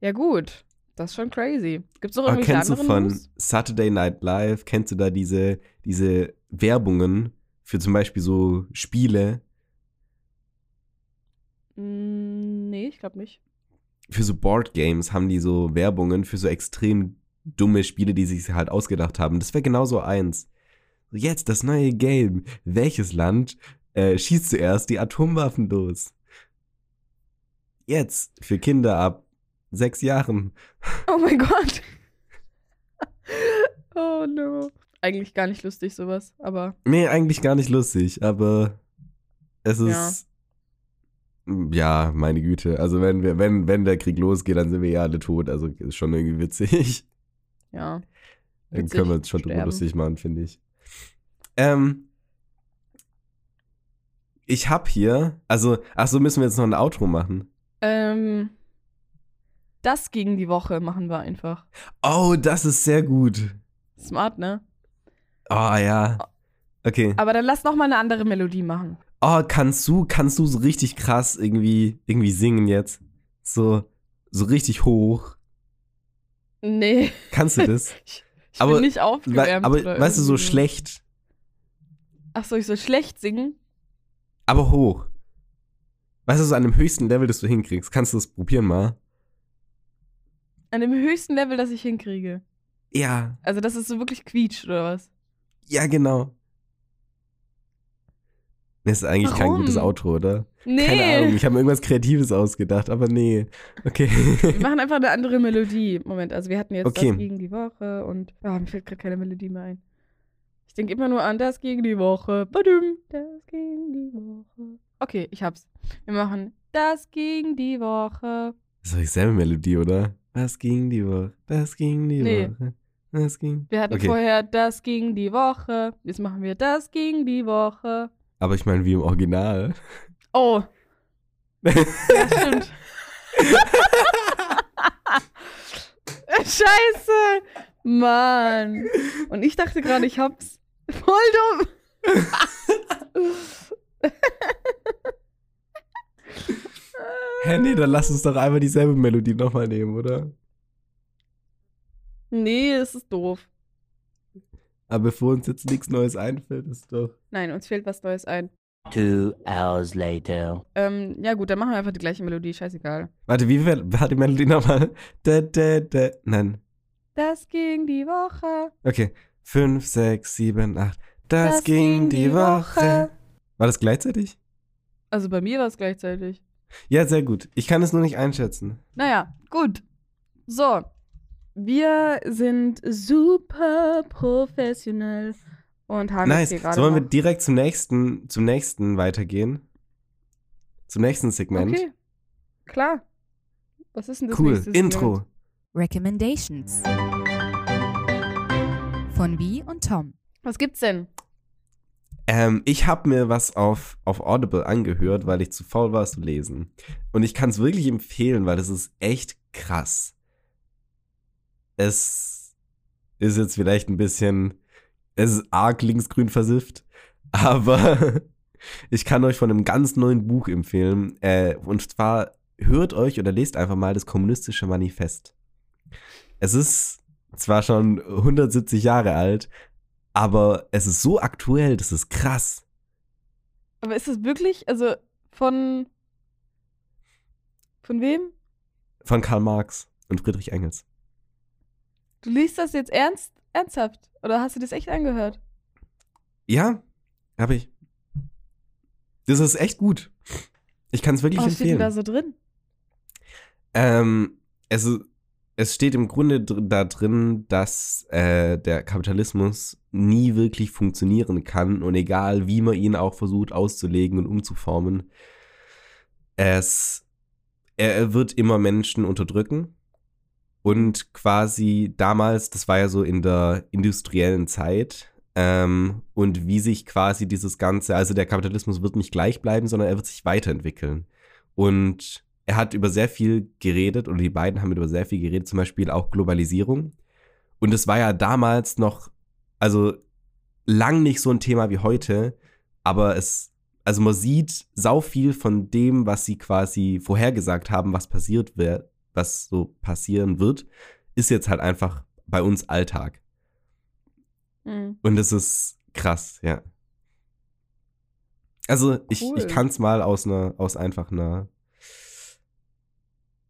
Ja, gut. Das ist schon crazy. Gibt's noch Aber irgendwelche kennst du von News? Saturday Night Live, kennst du da diese, diese Werbungen für zum Beispiel so Spiele, Mm, nee, ich glaube nicht. für so Board Games haben die so Werbungen für so extrem dumme Spiele, die sich halt ausgedacht haben. Das wäre genauso eins. Jetzt das neue Game. Welches Land äh, schießt zuerst die Atomwaffen los? Jetzt für Kinder ab sechs Jahren. Oh mein Gott. oh no. Eigentlich gar nicht lustig, sowas, aber Nee, eigentlich gar nicht lustig, aber es Ja. ist. Ja, meine Güte. Also wenn wir, wenn, wenn der Krieg losgeht, dann sind wir ja alle tot. Also ist schon irgendwie witzig. ja. Dann Witzig, können wir uns schon drüber lustig machen, finde ich. Ähm, ich hab hier, also, ach so, müssen wir jetzt noch ein Outro machen. Ähm. Das gegen die Woche machen wir einfach. Oh, das ist sehr gut. Smart, ne? Oh ja. Okay. Aber dann lass noch mal eine andere Melodie machen. Oh, kannst du, kannst du so richtig krass irgendwie, irgendwie singen jetzt? So, so richtig hoch. Nee, Kannst du das? ich Aber- bin nicht aufgewärmt. aber weißt du, so schlecht, Ach so, ich soll schlecht singen? aber hoch. Weißt du, so an dem höchsten Level, das du hinkriegst. Kannst du das probieren mal? An dem höchsten Level, das ich hinkriege. Ja, Also, dass es so wirklich quietscht, oder was? Ja, genau. Das ist eigentlich kein Warum? gutes Outro, oder? Nee. Keine Ahnung, ich habe mir irgendwas Kreatives ausgedacht, aber nee. Okay. Wir machen einfach eine andere Melodie. Moment, also wir hatten jetzt Okay. das gegen die Woche und ah, mir fällt gerade keine Melodie mehr ein. Ich denke immer nur an das gegen die Woche. Badum, das gegen die Woche. Okay, ich hab's. Wir machen das gegen die Woche. Das ist doch dieselbe Melodie, oder? Was ging die Woche? Das ging die Nee. Woche. Das ging. Wir hatten Okay. vorher das gegen die Woche. Jetzt machen wir das gegen die Woche. Aber ich meine, wie im Original. Oh, ja, stimmt. Scheiße! Mann. Und ich dachte gerade, ich hab's. Voll dumm. Hä, nee, dann lass uns doch einmal dieselbe Melodie nochmal nehmen, oder? Nee, es ist doof. Aber bevor uns jetzt nichts Neues einfällt, ist doch. Nein, uns fehlt was Neues ein. Two hours later. Ähm, ja gut, dann machen wir einfach die gleiche Melodie, scheißegal. Warte, wie war die Melodie nochmal? Da, da, da. Nein. Das ging die Woche. Okay. Fünf, sechs, sieben, acht. Das, ging die Woche. War das gleichzeitig? Also bei mir war es gleichzeitig. Ja, sehr gut. Ich kann es nur nicht einschätzen. Naja, gut. So. Wir sind super professionell und haben nice. jetzt hier gerade. Sollen wir direkt zum nächsten, zum nächsten weitergehen? Zum nächsten Segment? Okay. Klar. Was ist denn das cool. nächste Intro. Recommendations von Wie und Tom. Was gibt's denn? Ähm, ich habe mir was auf, auf Audible angehört, weil ich zu faul war, es zu lesen. Und ich kann es wirklich empfehlen, weil es ist echt krass. Es ist jetzt vielleicht ein bisschen, es ist arg linksgrün versifft, aber ich kann euch von einem ganz neuen Buch empfehlen. Äh, und zwar hört euch oder lest einfach mal das Kommunistische Manifest. Es ist zwar schon 170 Jahre alt, aber es ist so aktuell, das ist krass. Aber ist es wirklich, also von. Von wem? Von Karl Marx und Friedrich Engels. Du liest das jetzt ernst, ernsthaft? Oder hast du das echt angehört? Ja, habe ich. Das ist echt gut. Ich kann es wirklich Was steht denn empfehlen. da so drin? Ähm, es, es steht im Grunde dr da drin, dass äh, der Kapitalismus nie wirklich funktionieren kann und egal wie man ihn auch versucht auszulegen und umzuformen, es, er, er wird immer Menschen unterdrücken. Und quasi damals, das war ja so in der industriellen Zeit, ähm, und wie sich quasi dieses Ganze, also der Kapitalismus wird nicht gleich bleiben, sondern er wird sich weiterentwickeln. Und er hat über sehr viel geredet, oder die beiden haben über sehr viel geredet, zum Beispiel auch Globalisierung. Und es war ja damals noch, also lang nicht so ein Thema wie heute, aber es, also man sieht sau viel von dem, was sie quasi vorhergesagt haben, was passiert wird, was so passieren wird, ist jetzt halt einfach bei uns Alltag. Hm. Und es ist krass, ja. Also ich, Cool. ich kann es mal aus einer, aus einfach einer,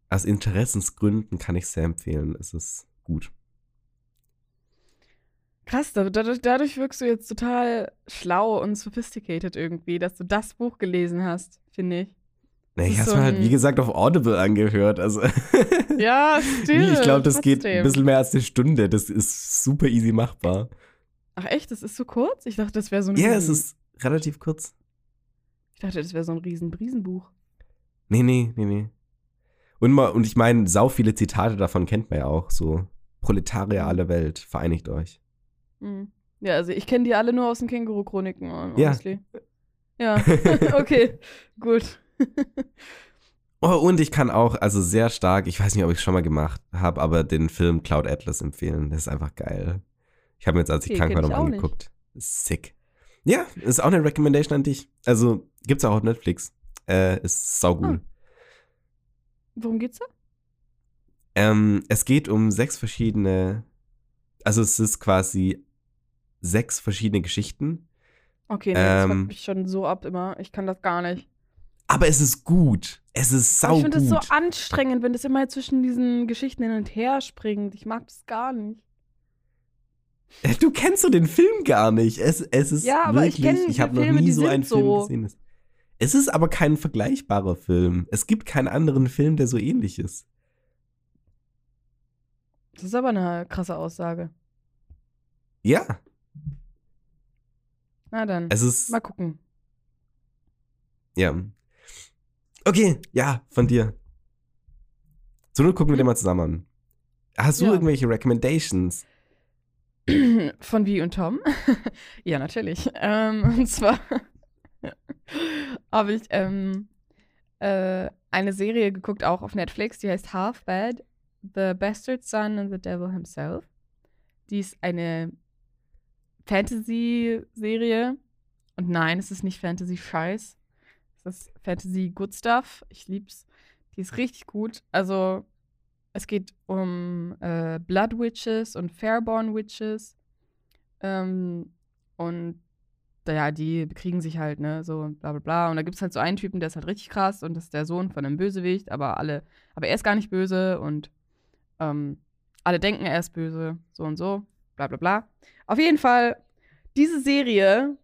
aus Interessensgründen kann ich sehr empfehlen. Es ist gut. Krass, da- dadurch, dadurch wirkst du jetzt total schlau und sophisticated irgendwie, dass du das Buch gelesen hast, finde ich. Nee, ich so mir halt, wie gesagt, auf Audible angehört. Also Ja, still. ich glaube, das geht ein bisschen mehr als eine Stunde. Das ist super easy machbar. Ach echt, das ist so kurz? Ich dachte, das wäre so ein Ja, es Riesen- ist relativ kurz. Ich dachte, das wäre so ein riesen Briesenbuch. Nee, nee, nee, nee. Und, mal, und ich meine, sau viele Zitate davon kennt man ja auch. So, Proletarier aller Welt, vereinigt euch. Hm. Ja, also ich kenne die alle nur aus den Känguru-Chroniken, Ja. Ja, okay, gut. Oh, und ich kann auch, also sehr stark, ich weiß nicht, ob ich es schon mal gemacht habe, aber den Film Cloud Atlas empfehlen. Das ist einfach geil. Ich habe mir jetzt, als ich Okay, krank war, nochmal angeguckt. Sick. Ja, ist auch eine Recommendation an dich. Also, gibt's auch auf Netflix. Äh, ist saugut. Ah. Worum geht's da? Ähm, es geht um sechs verschiedene, also es ist quasi sechs verschiedene Geschichten, Okay, nee, das Ähm. fuckt mich schon so ab immer. Ich kann das gar nicht. Aber es ist gut. Es ist saugut. ich finde das so anstrengend, wenn das immer zwischen diesen Geschichten hin und her springt. Ich mag das gar nicht. Du kennst so den Film gar nicht. Es, es ist Ja, aber ich wirklich, kenn ich habe noch Filme, nie so einen Film so. gesehen. Es ist aber kein vergleichbarer Film. Es gibt keinen anderen Film, der so ähnlich ist. Das ist aber eine krasse Aussage. Ja, Na dann, es ist mal gucken. ja. Okay, ja, von dir. So nur gucken wir den mal zusammen an. Hast du Ja. irgendwelche Recommendations? Von Wie und Tom? ja, natürlich. Ähm, und zwar habe ich ähm, äh, eine Serie geguckt, auch auf Netflix, die heißt Half Bad, The Bastard Son and the Devil Himself. Die ist eine Fantasy-Serie. Und nein, es ist nicht Fantasy-Scheiß. Es ist Fantasy-Good Stuff. Ich lieb's. Die ist richtig gut. Also, es geht um äh, Blood Witches und Fairborn Witches. Ähm, und ja, die bekriegen sich halt, ne, so bla bla bla. Und da gibt es halt so einen Typen, der ist halt richtig krass und das ist der Sohn von einem Bösewicht, aber alle, aber er ist gar nicht böse und ähm, alle denken, er ist böse, so und so, bla bla bla. Auf jeden Fall, diese Serie,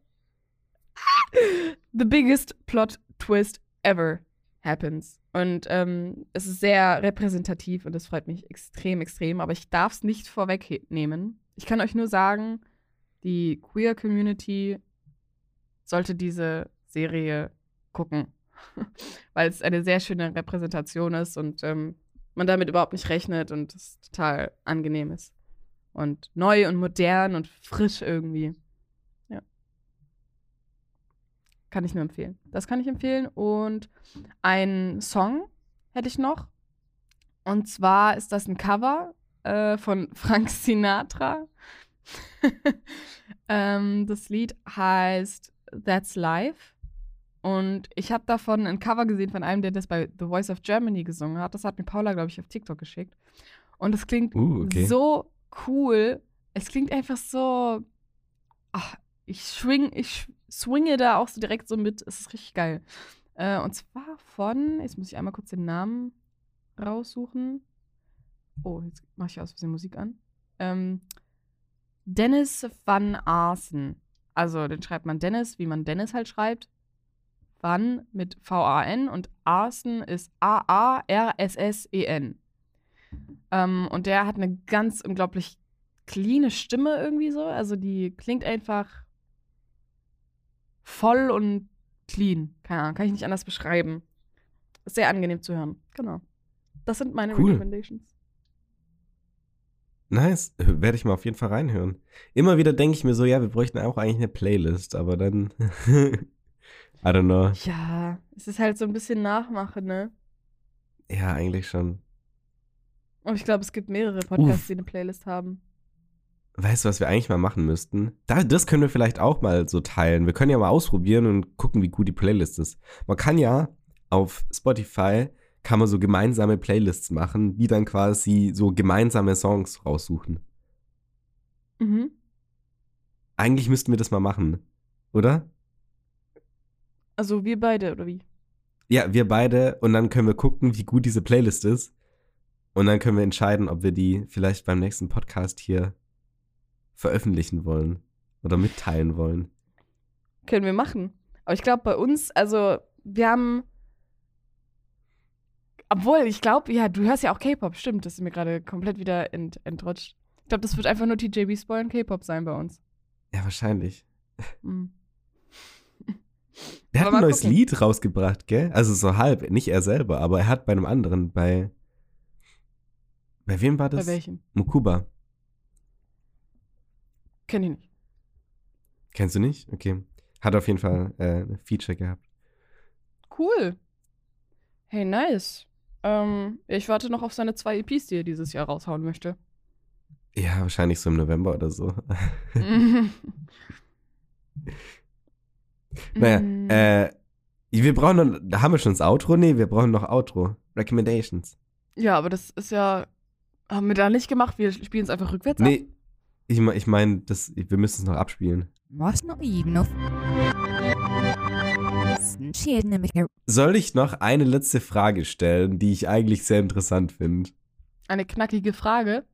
the biggest plot twist ever happens. Und ähm, es ist sehr repräsentativ und das freut mich extrem, extrem. Aber ich darf es nicht vorwegnehmen. Ich kann euch nur sagen, die Queer Community sollte diese Serie gucken. Weil es eine sehr schöne Repräsentation ist und ähm, man damit überhaupt nicht rechnet und es total angenehm ist. Und neu und modern und frisch irgendwie. Ja. Kann ich nur empfehlen. Das kann ich empfehlen. Und ein Song hätte ich noch. Und zwar ist das ein Cover äh, von Frank Sinatra. ähm, das Lied heißt That's Life. Und ich habe davon ein Cover gesehen von einem, der das bei The Voice of Germany gesungen hat. Das hat mir Paula, glaube ich, auf TikTok geschickt. Und es klingt Uh, okay. so cool. Es klingt einfach so. Ach, ich schwing, ich swinge da auch so direkt so mit. Es ist richtig geil. Äh, und zwar von, jetzt muss ich einmal kurz den Namen raussuchen. Oh, jetzt mache ich aus Versehen Musik an. Ähm, Dennis van Arsen. Also, den schreibt man Dennis, wie man Dennis halt schreibt. Van mit V-A-N und Arsen ist A-A-R-S-S-E-N. Ähm, und der hat eine ganz unglaublich cleane Stimme irgendwie so. Also, die klingt einfach voll und clean. Keine Ahnung, kann ich nicht anders beschreiben. Ist sehr angenehm zu hören. Genau. Das sind meine Cool. Recommendations. Nice, werde ich mal auf jeden Fall reinhören. Immer wieder denke ich mir so, ja, wir bräuchten auch eigentlich eine Playlist, aber dann, I don't know. Ja, es ist halt so ein bisschen Nachmache, ne? Ja, eigentlich schon. Und ich glaube, es gibt mehrere Podcasts, Uff. die eine Playlist haben. Weißt du, was wir eigentlich mal machen müssten? Da, das können wir vielleicht auch mal so teilen. Wir können ja mal ausprobieren und gucken, wie gut die Playlist ist. Man kann ja auf Spotify kann man so gemeinsame Playlists machen, die dann quasi so gemeinsame Songs raussuchen. Mhm. Eigentlich müssten wir das mal machen, oder? Also wir beide, oder wie? Ja, wir beide und dann können wir gucken, wie gut diese Playlist ist. Und dann können wir entscheiden, ob wir die vielleicht beim nächsten Podcast hier veröffentlichen wollen oder mitteilen wollen. Können wir machen. Aber ich glaube, bei uns, also wir haben. Obwohl, ich glaube, ja, du hörst ja auch K-Pop, stimmt, das ist mir gerade komplett wieder ent, entrutscht. Ich glaube, das wird einfach nur TJB Spoil und K-Pop sein bei uns. Ja, wahrscheinlich. Mhm. Der hat ein neues gucken. Lied rausgebracht, gell? Also so halb, nicht er selber, aber er hat bei einem anderen, bei. Bei wem war Bei das? welchem? Mukuba. Kenn ich nicht. Kennst du nicht? Okay. Hat auf jeden Fall äh, ein Feature gehabt. Cool. Hey, nice. Ähm, ich warte noch auf seine zwei EPs, die er dieses Jahr raushauen möchte. Ja, wahrscheinlich so im November oder so. Naja, Mm, äh, wir brauchen noch, da haben wir schon das Outro? Nee, wir brauchen noch Outro. Recommendations. ja, aber das ist ja. Haben wir da nicht gemacht? Wir spielen es einfach rückwärts ab? Ich, ich meine, wir müssen es noch abspielen. Soll ich noch eine letzte Frage stellen, die ich eigentlich sehr interessant finde? Eine knackige Frage?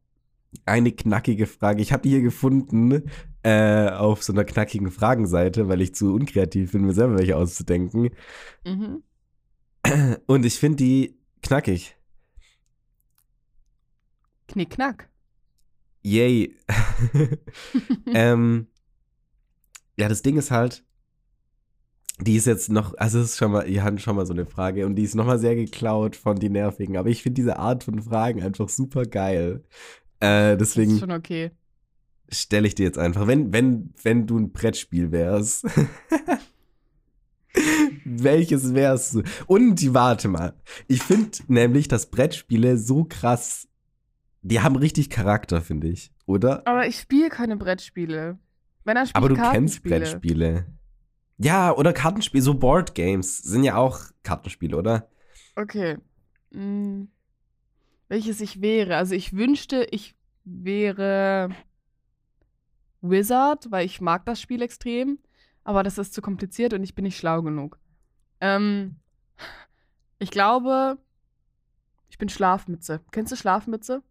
Eine knackige Frage. Ich habe die hier gefunden äh, auf so einer knackigen Fragenseite, weil ich zu unkreativ bin, mir selber welche auszudenken. Mhm. Und ich finde die knackig. Knickknack. Yay. ähm, ja, das Ding ist halt, die ist jetzt noch, also es ist schon mal, ihr hatten schon mal so eine Frage und die ist nochmal sehr geklaut von die nervigen, aber ich finde diese Art von Fragen einfach super geil. Äh, Das ist deswegen schon okay. stelle ich dir jetzt einfach, wenn, wenn, wenn du ein Brettspiel wärst. Welches wärst du? Und warte mal. Ich finde nämlich, dass Brettspiele so krass, die haben richtig Charakter, finde ich, oder? Aber ich spiele keine Brettspiele. Wenn er spielt Aber du kennst. Brettspiele. Ja, oder Kartenspiele, so Board Games sind ja auch Kartenspiele, oder? Okay. Hm. Welches ich wäre? Also ich wünschte, ich wäre Wizard, weil ich mag das Spiel extrem. Aber das ist zu kompliziert und ich bin nicht schlau genug. Ähm, ich glaube, ich bin Schlafmütze. Kennst du Schlafmütze?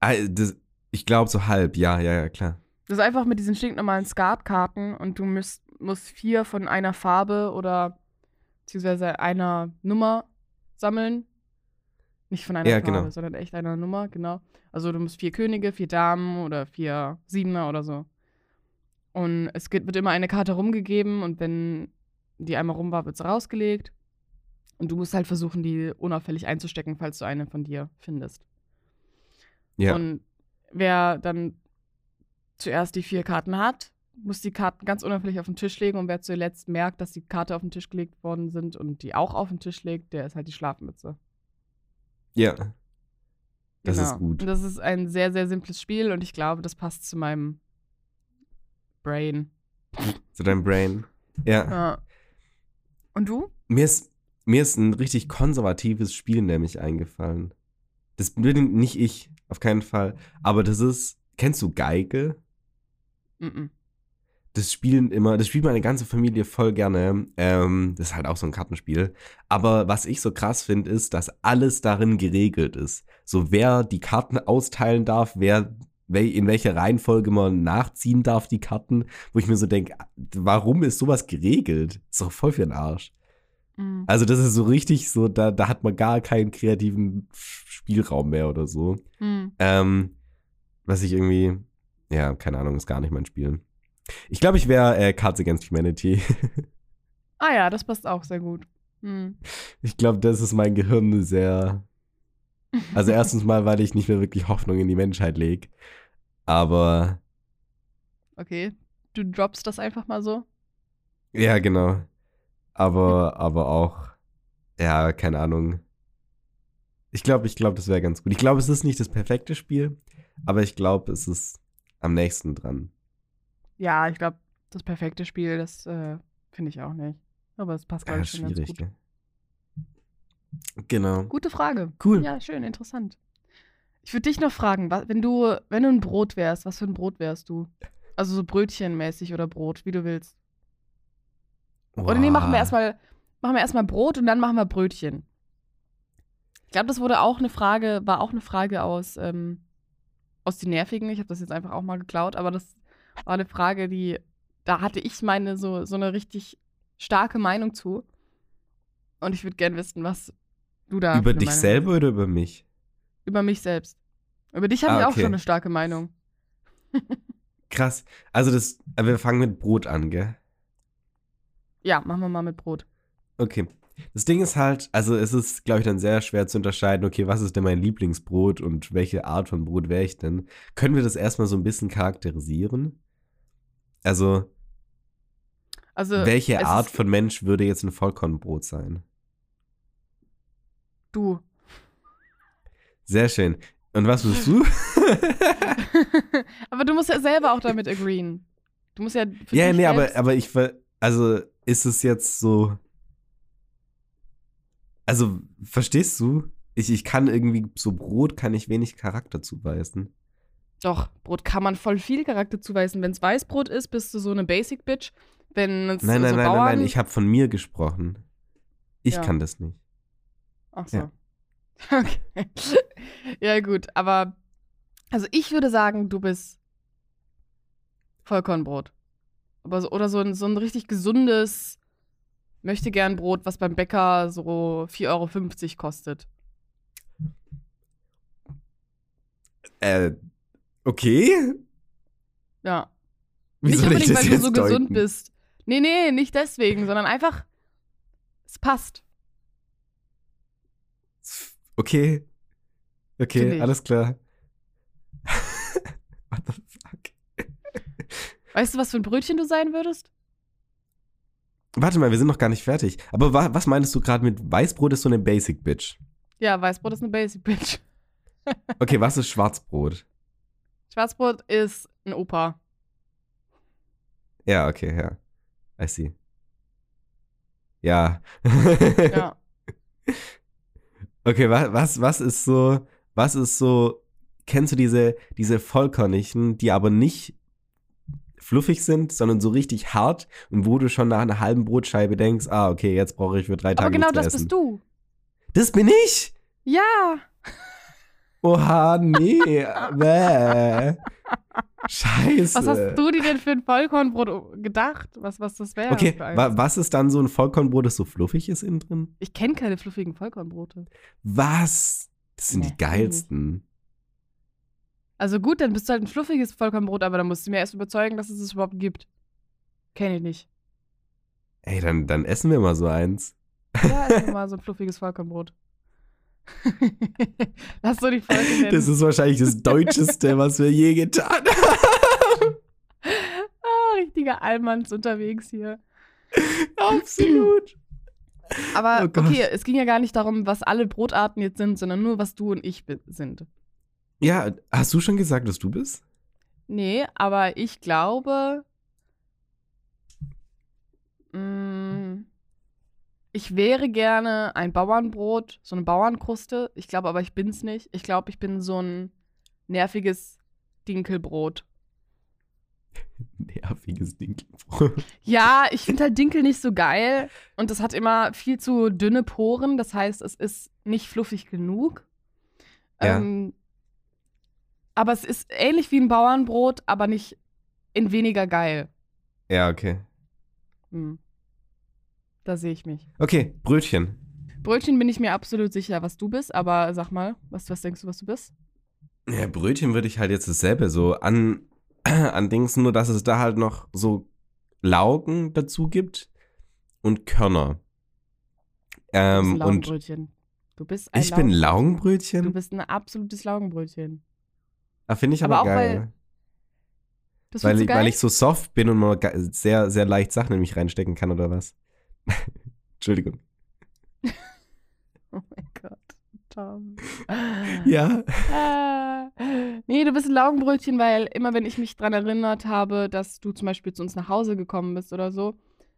Ah, das, ich glaube so halb, ja, ja, ja, klar. Das ist einfach mit diesen stinknormalen Skatkarten und du musst, musst vier von einer Farbe oder beziehungsweise einer Nummer sammeln. Nicht von einer Ja, Farbe, genau. sondern echt einer Nummer, genau. Also du musst vier Könige, vier Damen oder vier Siebener oder so. Und es wird immer eine Karte rumgegeben und wenn die einmal rum war, wird sie rausgelegt. Und du musst halt versuchen, die unauffällig einzustecken, falls du eine von dir findest. Ja. Und wer dann zuerst die vier Karten hat, muss die Karten ganz unauffällig auf den Tisch legen und wer zuletzt merkt, dass die Karte auf den Tisch gelegt worden sind und die auch auf den Tisch legt, der ist halt die Schlafmütze. ja. Das Genau. ist gut. Und das ist ein sehr, sehr simples Spiel und ich glaube, das passt zu meinem Brain. Zu deinem Brain. Ja. Ja. Und du? Mir ist, mir ist ein richtig konservatives Spiel nämlich eingefallen. Das bin nicht ich, auf keinen Fall. Aber das ist, kennst du Geige? Mhm. Das spielen immer, das spielt meine ganze Familie voll gerne. Ähm, das ist halt auch so ein Kartenspiel. Aber was ich so krass finde, ist, dass alles darin geregelt ist. So wer die Karten austeilen darf, wer in welcher Reihenfolge man nachziehen darf, die Karten, wo ich mir so denke, warum ist sowas geregelt? Ist doch voll für den Arsch. Mhm. Also, das ist so richtig so, da, da hat man gar keinen kreativen Spielraum mehr oder so. Mhm. Ähm, was ich irgendwie, ja, keine Ahnung, ist gar nicht mein Spiel. Ich glaube, ich wäre äh, Cards Against Humanity. Ah ja, das passt auch sehr gut. Mhm. ich glaube, das ist mein Gehirn sehr. Also, erstens mal, weil ich nicht mehr wirklich Hoffnung in die Menschheit lege. Aber, Okay. Du droppst das einfach mal so? ja, genau. Aber, aber auch, ja, keine Ahnung. Ich glaube, ich glaube, das wäre ganz gut. Ich glaube, es ist nicht das perfekte Spiel, aber ich glaube, es ist am nächsten dran. Ja, ich glaube, das perfekte Spiel, das äh, finde ich auch nicht. Aber es passt, glaube Ja, ich, schon ganz schwierig, gut. gell? Genau. Gute Frage. Cool. Ja, schön, interessant. Ich würde dich noch fragen, wenn du, wenn du ein Brot wärst, was für ein Brot wärst du? Also so Brötchenmäßig oder Brot, wie du willst. Oder nee, machen wir erstmal machen wir erstmal Brot und dann machen wir Brötchen. Ich glaube, das wurde auch eine Frage, war auch eine Frage aus, ähm, aus die Nervigen. Ich habe das jetzt einfach auch mal geklaut, aber das war eine Frage, die, da hatte ich meine, so, so eine richtig starke Meinung zu. Und ich würde gern wissen, was du da. Über dich Meinung selber hast. oder über mich? Über mich selbst. Über dich habe Ah, ich auch schon eine starke Meinung. Krass. Also das, wir fangen mit Brot an, gell? Ja, machen wir mal mit Brot. Okay. Das Ding ist halt, also es ist, glaube ich, dann sehr schwer zu unterscheiden, okay, was ist denn mein Lieblingsbrot und welche Art von Brot wäre ich denn? Können wir das erstmal so ein bisschen charakterisieren? Also, Also, welche Art von Mensch würde jetzt ein Vollkornbrot sein? Du. Sehr schön. Und was bist du? aber du musst ja selber auch damit agreeen. Du musst ja. Ja, nee, aber, aber ich, ver- also ist es jetzt so, also verstehst du? Ich, ich kann irgendwie, so Brot kann ich wenig Charakter zuweisen. Doch, Brot kann man voll viel Charakter zuweisen. Wenn es Weißbrot ist, bist du so eine Basic Bitch. Wenn es Nein, nein, so nein, Bauern, nein, nein, ich habe von mir gesprochen. Ich Ja. kann das nicht. Ach so. Ja. Okay. ja, gut, aber. Also, ich würde sagen, du bist Vollkornbrot. Aber so, oder so ein, so ein richtig gesundes, möchte gern Brot, was beim Bäcker so 4,50 Euro kostet. Äh, okay. Ja. Wie nicht unbedingt, weil du so deuten? gesund bist. Nee, nee, nicht deswegen, sondern einfach, es passt. Okay. Okay, alles klar. What the? Weißt du, was für ein Brötchen du sein würdest? Warte mal, wir sind noch gar nicht fertig. Aber wa was meinst du gerade mit Weißbrot ist so eine Basic Bitch? Ja, Weißbrot ist eine Basic Bitch. Okay, was ist Schwarzbrot? Schwarzbrot ist ein Opa. Ja, okay, ja. I see. Ja. Ja. Okay, wa was, was ist so, was ist so, kennst du diese, diese Vollkornigen, die aber nicht fluffig sind, sondern so richtig hart und wo du schon nach einer halben Brotscheibe denkst, ah, okay, jetzt brauche ich für drei Tage Aber genau das essen. bist du. Das bin ich? Ja. Oha, nee. Bäh. Scheiße. Was hast du dir denn für ein Vollkornbrot gedacht? Was, was das wäre? Okay, wa was ist dann so ein Vollkornbrot, das so fluffig ist innen drin? Ich kenne keine fluffigen Vollkornbrote. Was? Das sind Nee, die geilsten. Also gut, dann bist du halt ein fluffiges Vollkornbrot, aber dann musst du mir erst überzeugen, dass es es überhaupt gibt. Kenne ich nicht. Ey, dann, dann essen wir mal so eins. Ja, ist mal so ein fluffiges Vollkornbrot. Lass so die Folge nennen. Das ist wahrscheinlich das Deutscheste, was wir je getan haben. ah, richtiger Allmanns unterwegs hier. Absolut. Aber Oh okay, es ging ja gar nicht darum, was alle Brotarten jetzt sind, sondern nur, was du und ich sind. Ja, hast du schon gesagt, dass du bist? Nee, aber ich glaube, mh, ich wäre gerne ein Bauernbrot, so eine Bauernkruste. Ich glaube aber, ich bin's nicht. Ich glaube, ich bin so ein nerviges Dinkelbrot. Nerviges Dinkelbrot. Ja, ich finde halt Dinkel nicht so geil und es hat immer viel zu dünne Poren. Das heißt, es ist nicht fluffig genug. Ja. Ähm, aber es ist ähnlich wie ein Bauernbrot, aber nicht in weniger geil. Ja, okay. Hm. Da sehe ich mich. Okay, Brötchen. Brötchen bin ich mir absolut sicher, was du bist, aber sag mal, was, was denkst du, was du bist? Ja, Brötchen würde ich halt jetzt dasselbe so an, an Dings, nur dass es da halt noch so Laugen dazu gibt und Körner. Du bist Ähm, Laugenbrötchen. Du bist ein ich bin Laugen- Laugenbrötchen? Du bist ein absolutes Laugenbrötchen. Ah, Finde ich aber aber, auch, weil- geil. Das Weil, findest ich, du geil? weil ich so soft bin und man ga- sehr, sehr leicht Sachen in mich reinstecken kann oder was? Entschuldigung. Oh mein Gott, Tom. Ja. Äh, nee, du bist ein Laugenbrötchen, weil immer wenn ich mich dran erinnert habe, dass du zum Beispiel zu uns nach Hause gekommen bist oder so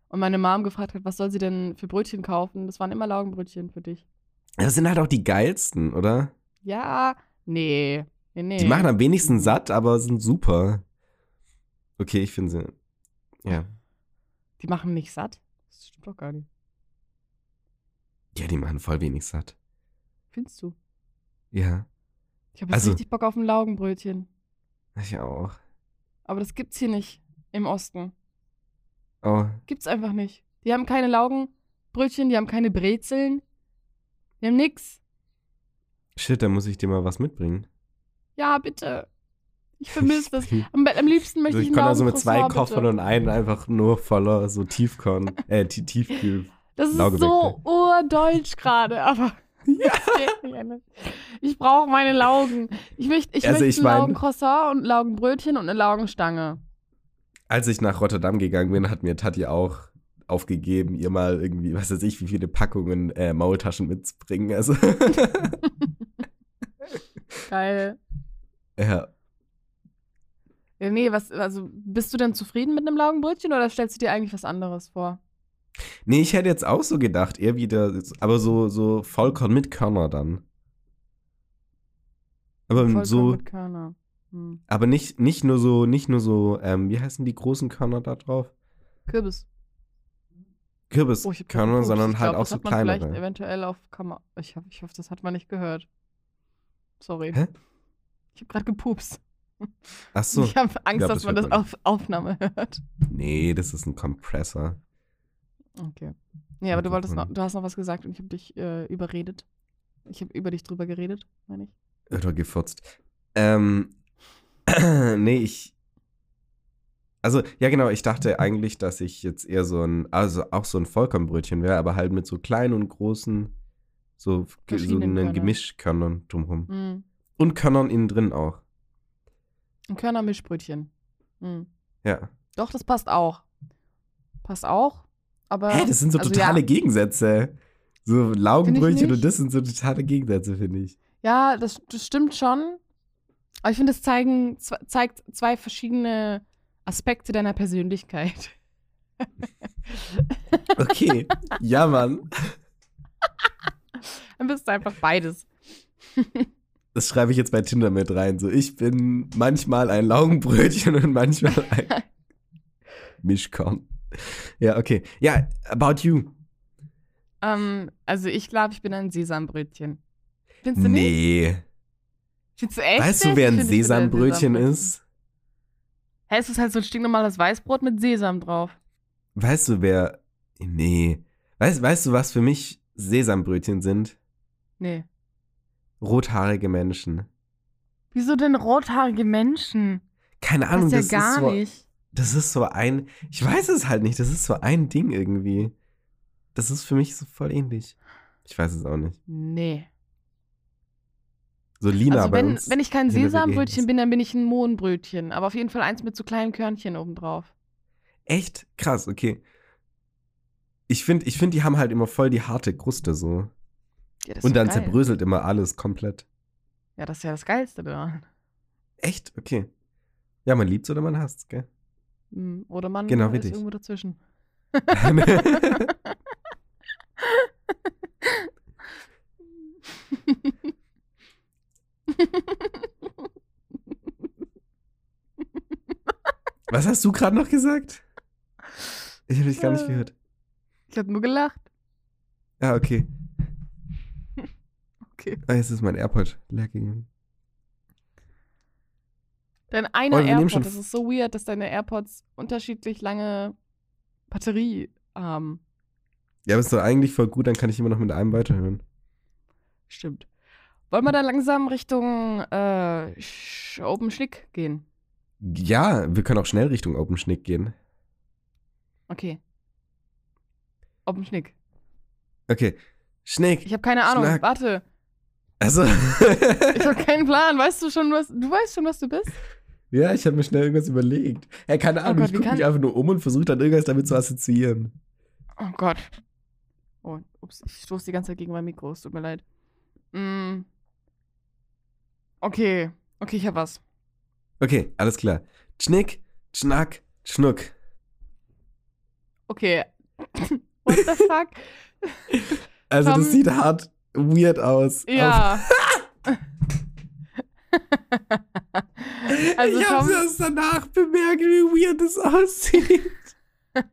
und meine Mom gefragt hat, was soll sie denn für Brötchen kaufen, das waren immer Laugenbrötchen für dich. Das sind halt auch die geilsten, oder? Ja, nee. Nee, nee. Die machen am wenigsten satt, aber sind super. Okay, ich finde sie. Ja. Die machen nicht satt? Das stimmt doch gar nicht. Ja, die machen voll wenig satt. Findest du? Ja. Ich habe jetzt Also- richtig Bock auf ein Laugenbrötchen. Ich auch. Aber das gibt's hier nicht im Osten. Oh. Gibt's einfach nicht. Die haben keine Laugenbrötchen, die haben keine Brezeln. Die haben nix. Shit, da muss ich dir mal was mitbringen. Ja, bitte. Ich vermisse das. Am, am liebsten möchte Also ich ich kann also mit zwei Laugencroissant, Koffern bitte. und einen einfach nur voller so Tiefkorn, äh, Tie- Tiefkühl. Das ist so urdeutsch gerade, aber Ja. ich brauche meine Laugen. Ich möchte, ich Also möchte ich ein mein- Laugencroissant und ein Laugenbrötchen und eine Laugenstange. Als ich nach Rotterdam gegangen bin, hat mir Tati auch aufgegeben, ihr mal irgendwie, was weiß ich, wie viele Packungen äh, Maultaschen mitzubringen. Also, Geil. Ja. Ja, nee, was, also bist du denn zufrieden mit einem Laugenbrötchen oder stellst du dir eigentlich was anderes vor? Nee, ich hätte jetzt auch so gedacht, eher wieder, aber so, so Vollkorn mit Körner dann. Aber Vollkorn so, mit Körner. Hm. aber nicht, nicht nur so, nicht nur so, ähm, wie heißen die großen Körner da drauf? Kürbis. Oh, Kürbiskörner, gerade sondern halt glaub, auch das so man vielleicht kleinere. eventuell auf Kamera. Ich, hab, ich hoffe, das hat man nicht gehört. Sorry. Hä? Ich habe gerade gepupst. Ach so, Ich habe Angst, glaub, dass das man das auf Aufnahme hört. nee, das ist ein Kompressor. Okay. Nee, aber du wolltest noch, du hast noch was gesagt und ich habe dich äh, überredet. Ich habe über dich drüber geredet, meine ich. Oder gefurzt. Ähm, nee, ich. Also, ja, genau, ich dachte eigentlich, dass ich jetzt eher so ein, also auch so ein Vollkornbrötchen wäre, aber halt mit so kleinen und großen, so, so Körnern. Gemischkörnern drumherum. Hm. Und Körnern innen drin auch. Ein Körnermischbrötchen. Hm. Ja. Doch, das passt auch. Passt auch, aber. Hä, das sind so also totale Ja, Gegensätze. So Laugenbrötchen und das sind so totale Gegensätze, finde ich. ja das, das stimmt schon. Aber ich finde, es zeigen, zeigt zwei verschiedene Aspekte deiner Persönlichkeit. Okay. ja, Mann. Dann bist du einfach beides. Das schreibe ich jetzt bei Tinder mit rein. So, ich bin manchmal ein Laugenbrötchen und manchmal ein Mischkorn. Ja, okay. Ja, about you. Ähm, also ich glaube, ich bin ein Sesambrötchen. Findest du nicht? Nee. Findest du echt Weißt du, wer ein Sesambrötchen Sesambrötchen. ist? Hä, es ist halt so ein stinknormales Weißbrot mit Sesam drauf. Weißt du, wer. Nee. Weißt, weißt du, was für mich Sesambrötchen sind? Nee. Rothaarige Menschen. Wieso denn rothaarige Menschen? Keine Ahnung, das ist das, ja gar ist so, nicht. das ist so ein. Ich weiß es halt nicht. Das ist so ein Ding irgendwie. Das ist für mich so voll ähnlich. Ich weiß es auch nicht. Nee. So Lina also bei wenn, wenn ich kein Sesambrötchen bin, dann bin ich ein Mohnbrötchen. Aber auf jeden Fall eins mit so kleinen Körnchen obendrauf. Echt? Krass, okay. Ich finde, ich find, die haben halt immer voll die harte Kruste so. Ja, Und dann geil. zerbröselt immer alles komplett. Ja, das ist ja das Geilste daran. Echt? Okay. Ja, man liebt's oder man hasst's, gell? Hm, Oder man Genau, äh, ist irgendwo dazwischen. Was hast du gerade noch gesagt? Ich habe dich gar nicht Äh. gehört. Ich habe nur gelacht. Ah, okay. Okay. Ah, jetzt ist mein AirPod leer gegangen. Dein einer Oh, AirPod, das ist so weird, dass deine AirPods unterschiedlich lange Batterie haben. Ja, aber ist doch eigentlich voll gut, dann kann ich immer noch mit einem weiterhören. Stimmt. Wollen wir dann langsam Richtung äh, Open Schnick gehen? Ja, wir können auch schnell Richtung Open Schnick gehen. Okay. Open Schnick. Okay. Schnick. Ich habe keine Ahnung. Schnack. Warte. Also. Ich habe keinen Plan. Weißt du schon, was du weißt schon, was du bist? ja, ich habe mir schnell irgendwas überlegt. Hey, keine Ahnung, Oh Gott, ich gucke mich einfach nur um und versuche dann irgendwas damit zu assoziieren. Oh Gott. Oh, ups, ich stoße die ganze Zeit gegen mein Mikro. Es tut mir leid. Mm. Okay. Okay, ich habe was. Okay, alles klar. Schnick, Schnack, Schnuck. Okay. What the fuck? Also, Tom- das sieht hart weird aus. Ja. also ich habe Tom, erst danach bemerkt, wie weird es aussieht.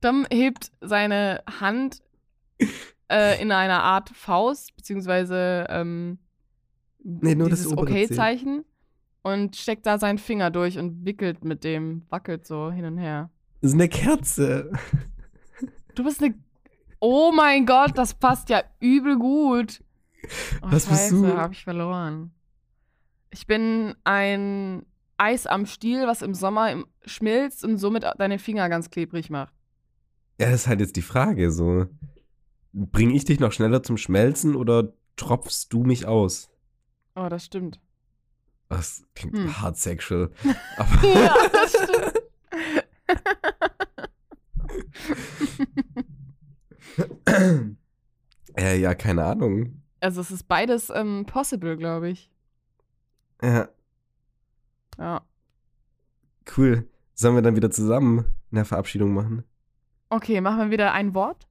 Tom hebt seine Hand äh, in einer Art Faust, beziehungsweise ähm, Nee, nur das. Okay-Zeichen und steckt da seinen Finger durch und wickelt mit dem, wackelt so hin und her. Das ist eine Kerze. Du bist eine. Oh mein Gott, das passt ja übel gut. Oh, Was bist Scheiße, du? hab ich verloren. Ich bin ein Eis am Stiel, was im Sommer im schmilzt und somit deine Finger ganz klebrig macht. Ja, das ist halt jetzt die Frage, so. Bring ich dich noch schneller zum Schmelzen oder tropfst du mich aus? Oh, das stimmt. Das klingt Hm. hart sexual. Aber ja, das stimmt. äh, ja, keine Ahnung. Also es ist beides ähm, possible, glaube ich. Ja, Ja. cool. Sollen wir dann wieder zusammen eine Verabschiedung machen? Okay, machen wir wieder ein Wort.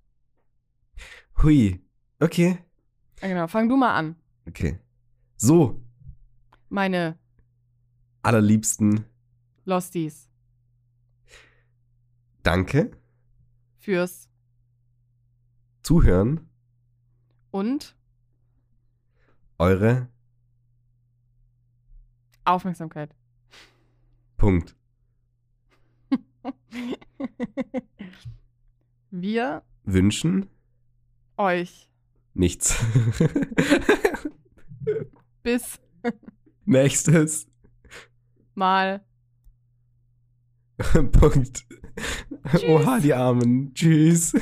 Hui. Okay. Ja, genau, fang du mal an. Okay. So, Meine allerliebsten, Losties danke, fürs Zuhören, und eure Aufmerksamkeit. Punkt. Wir Wünschen euch nichts. bis Nächstes. mal Punkt. Oha, die Armen. Tschüss.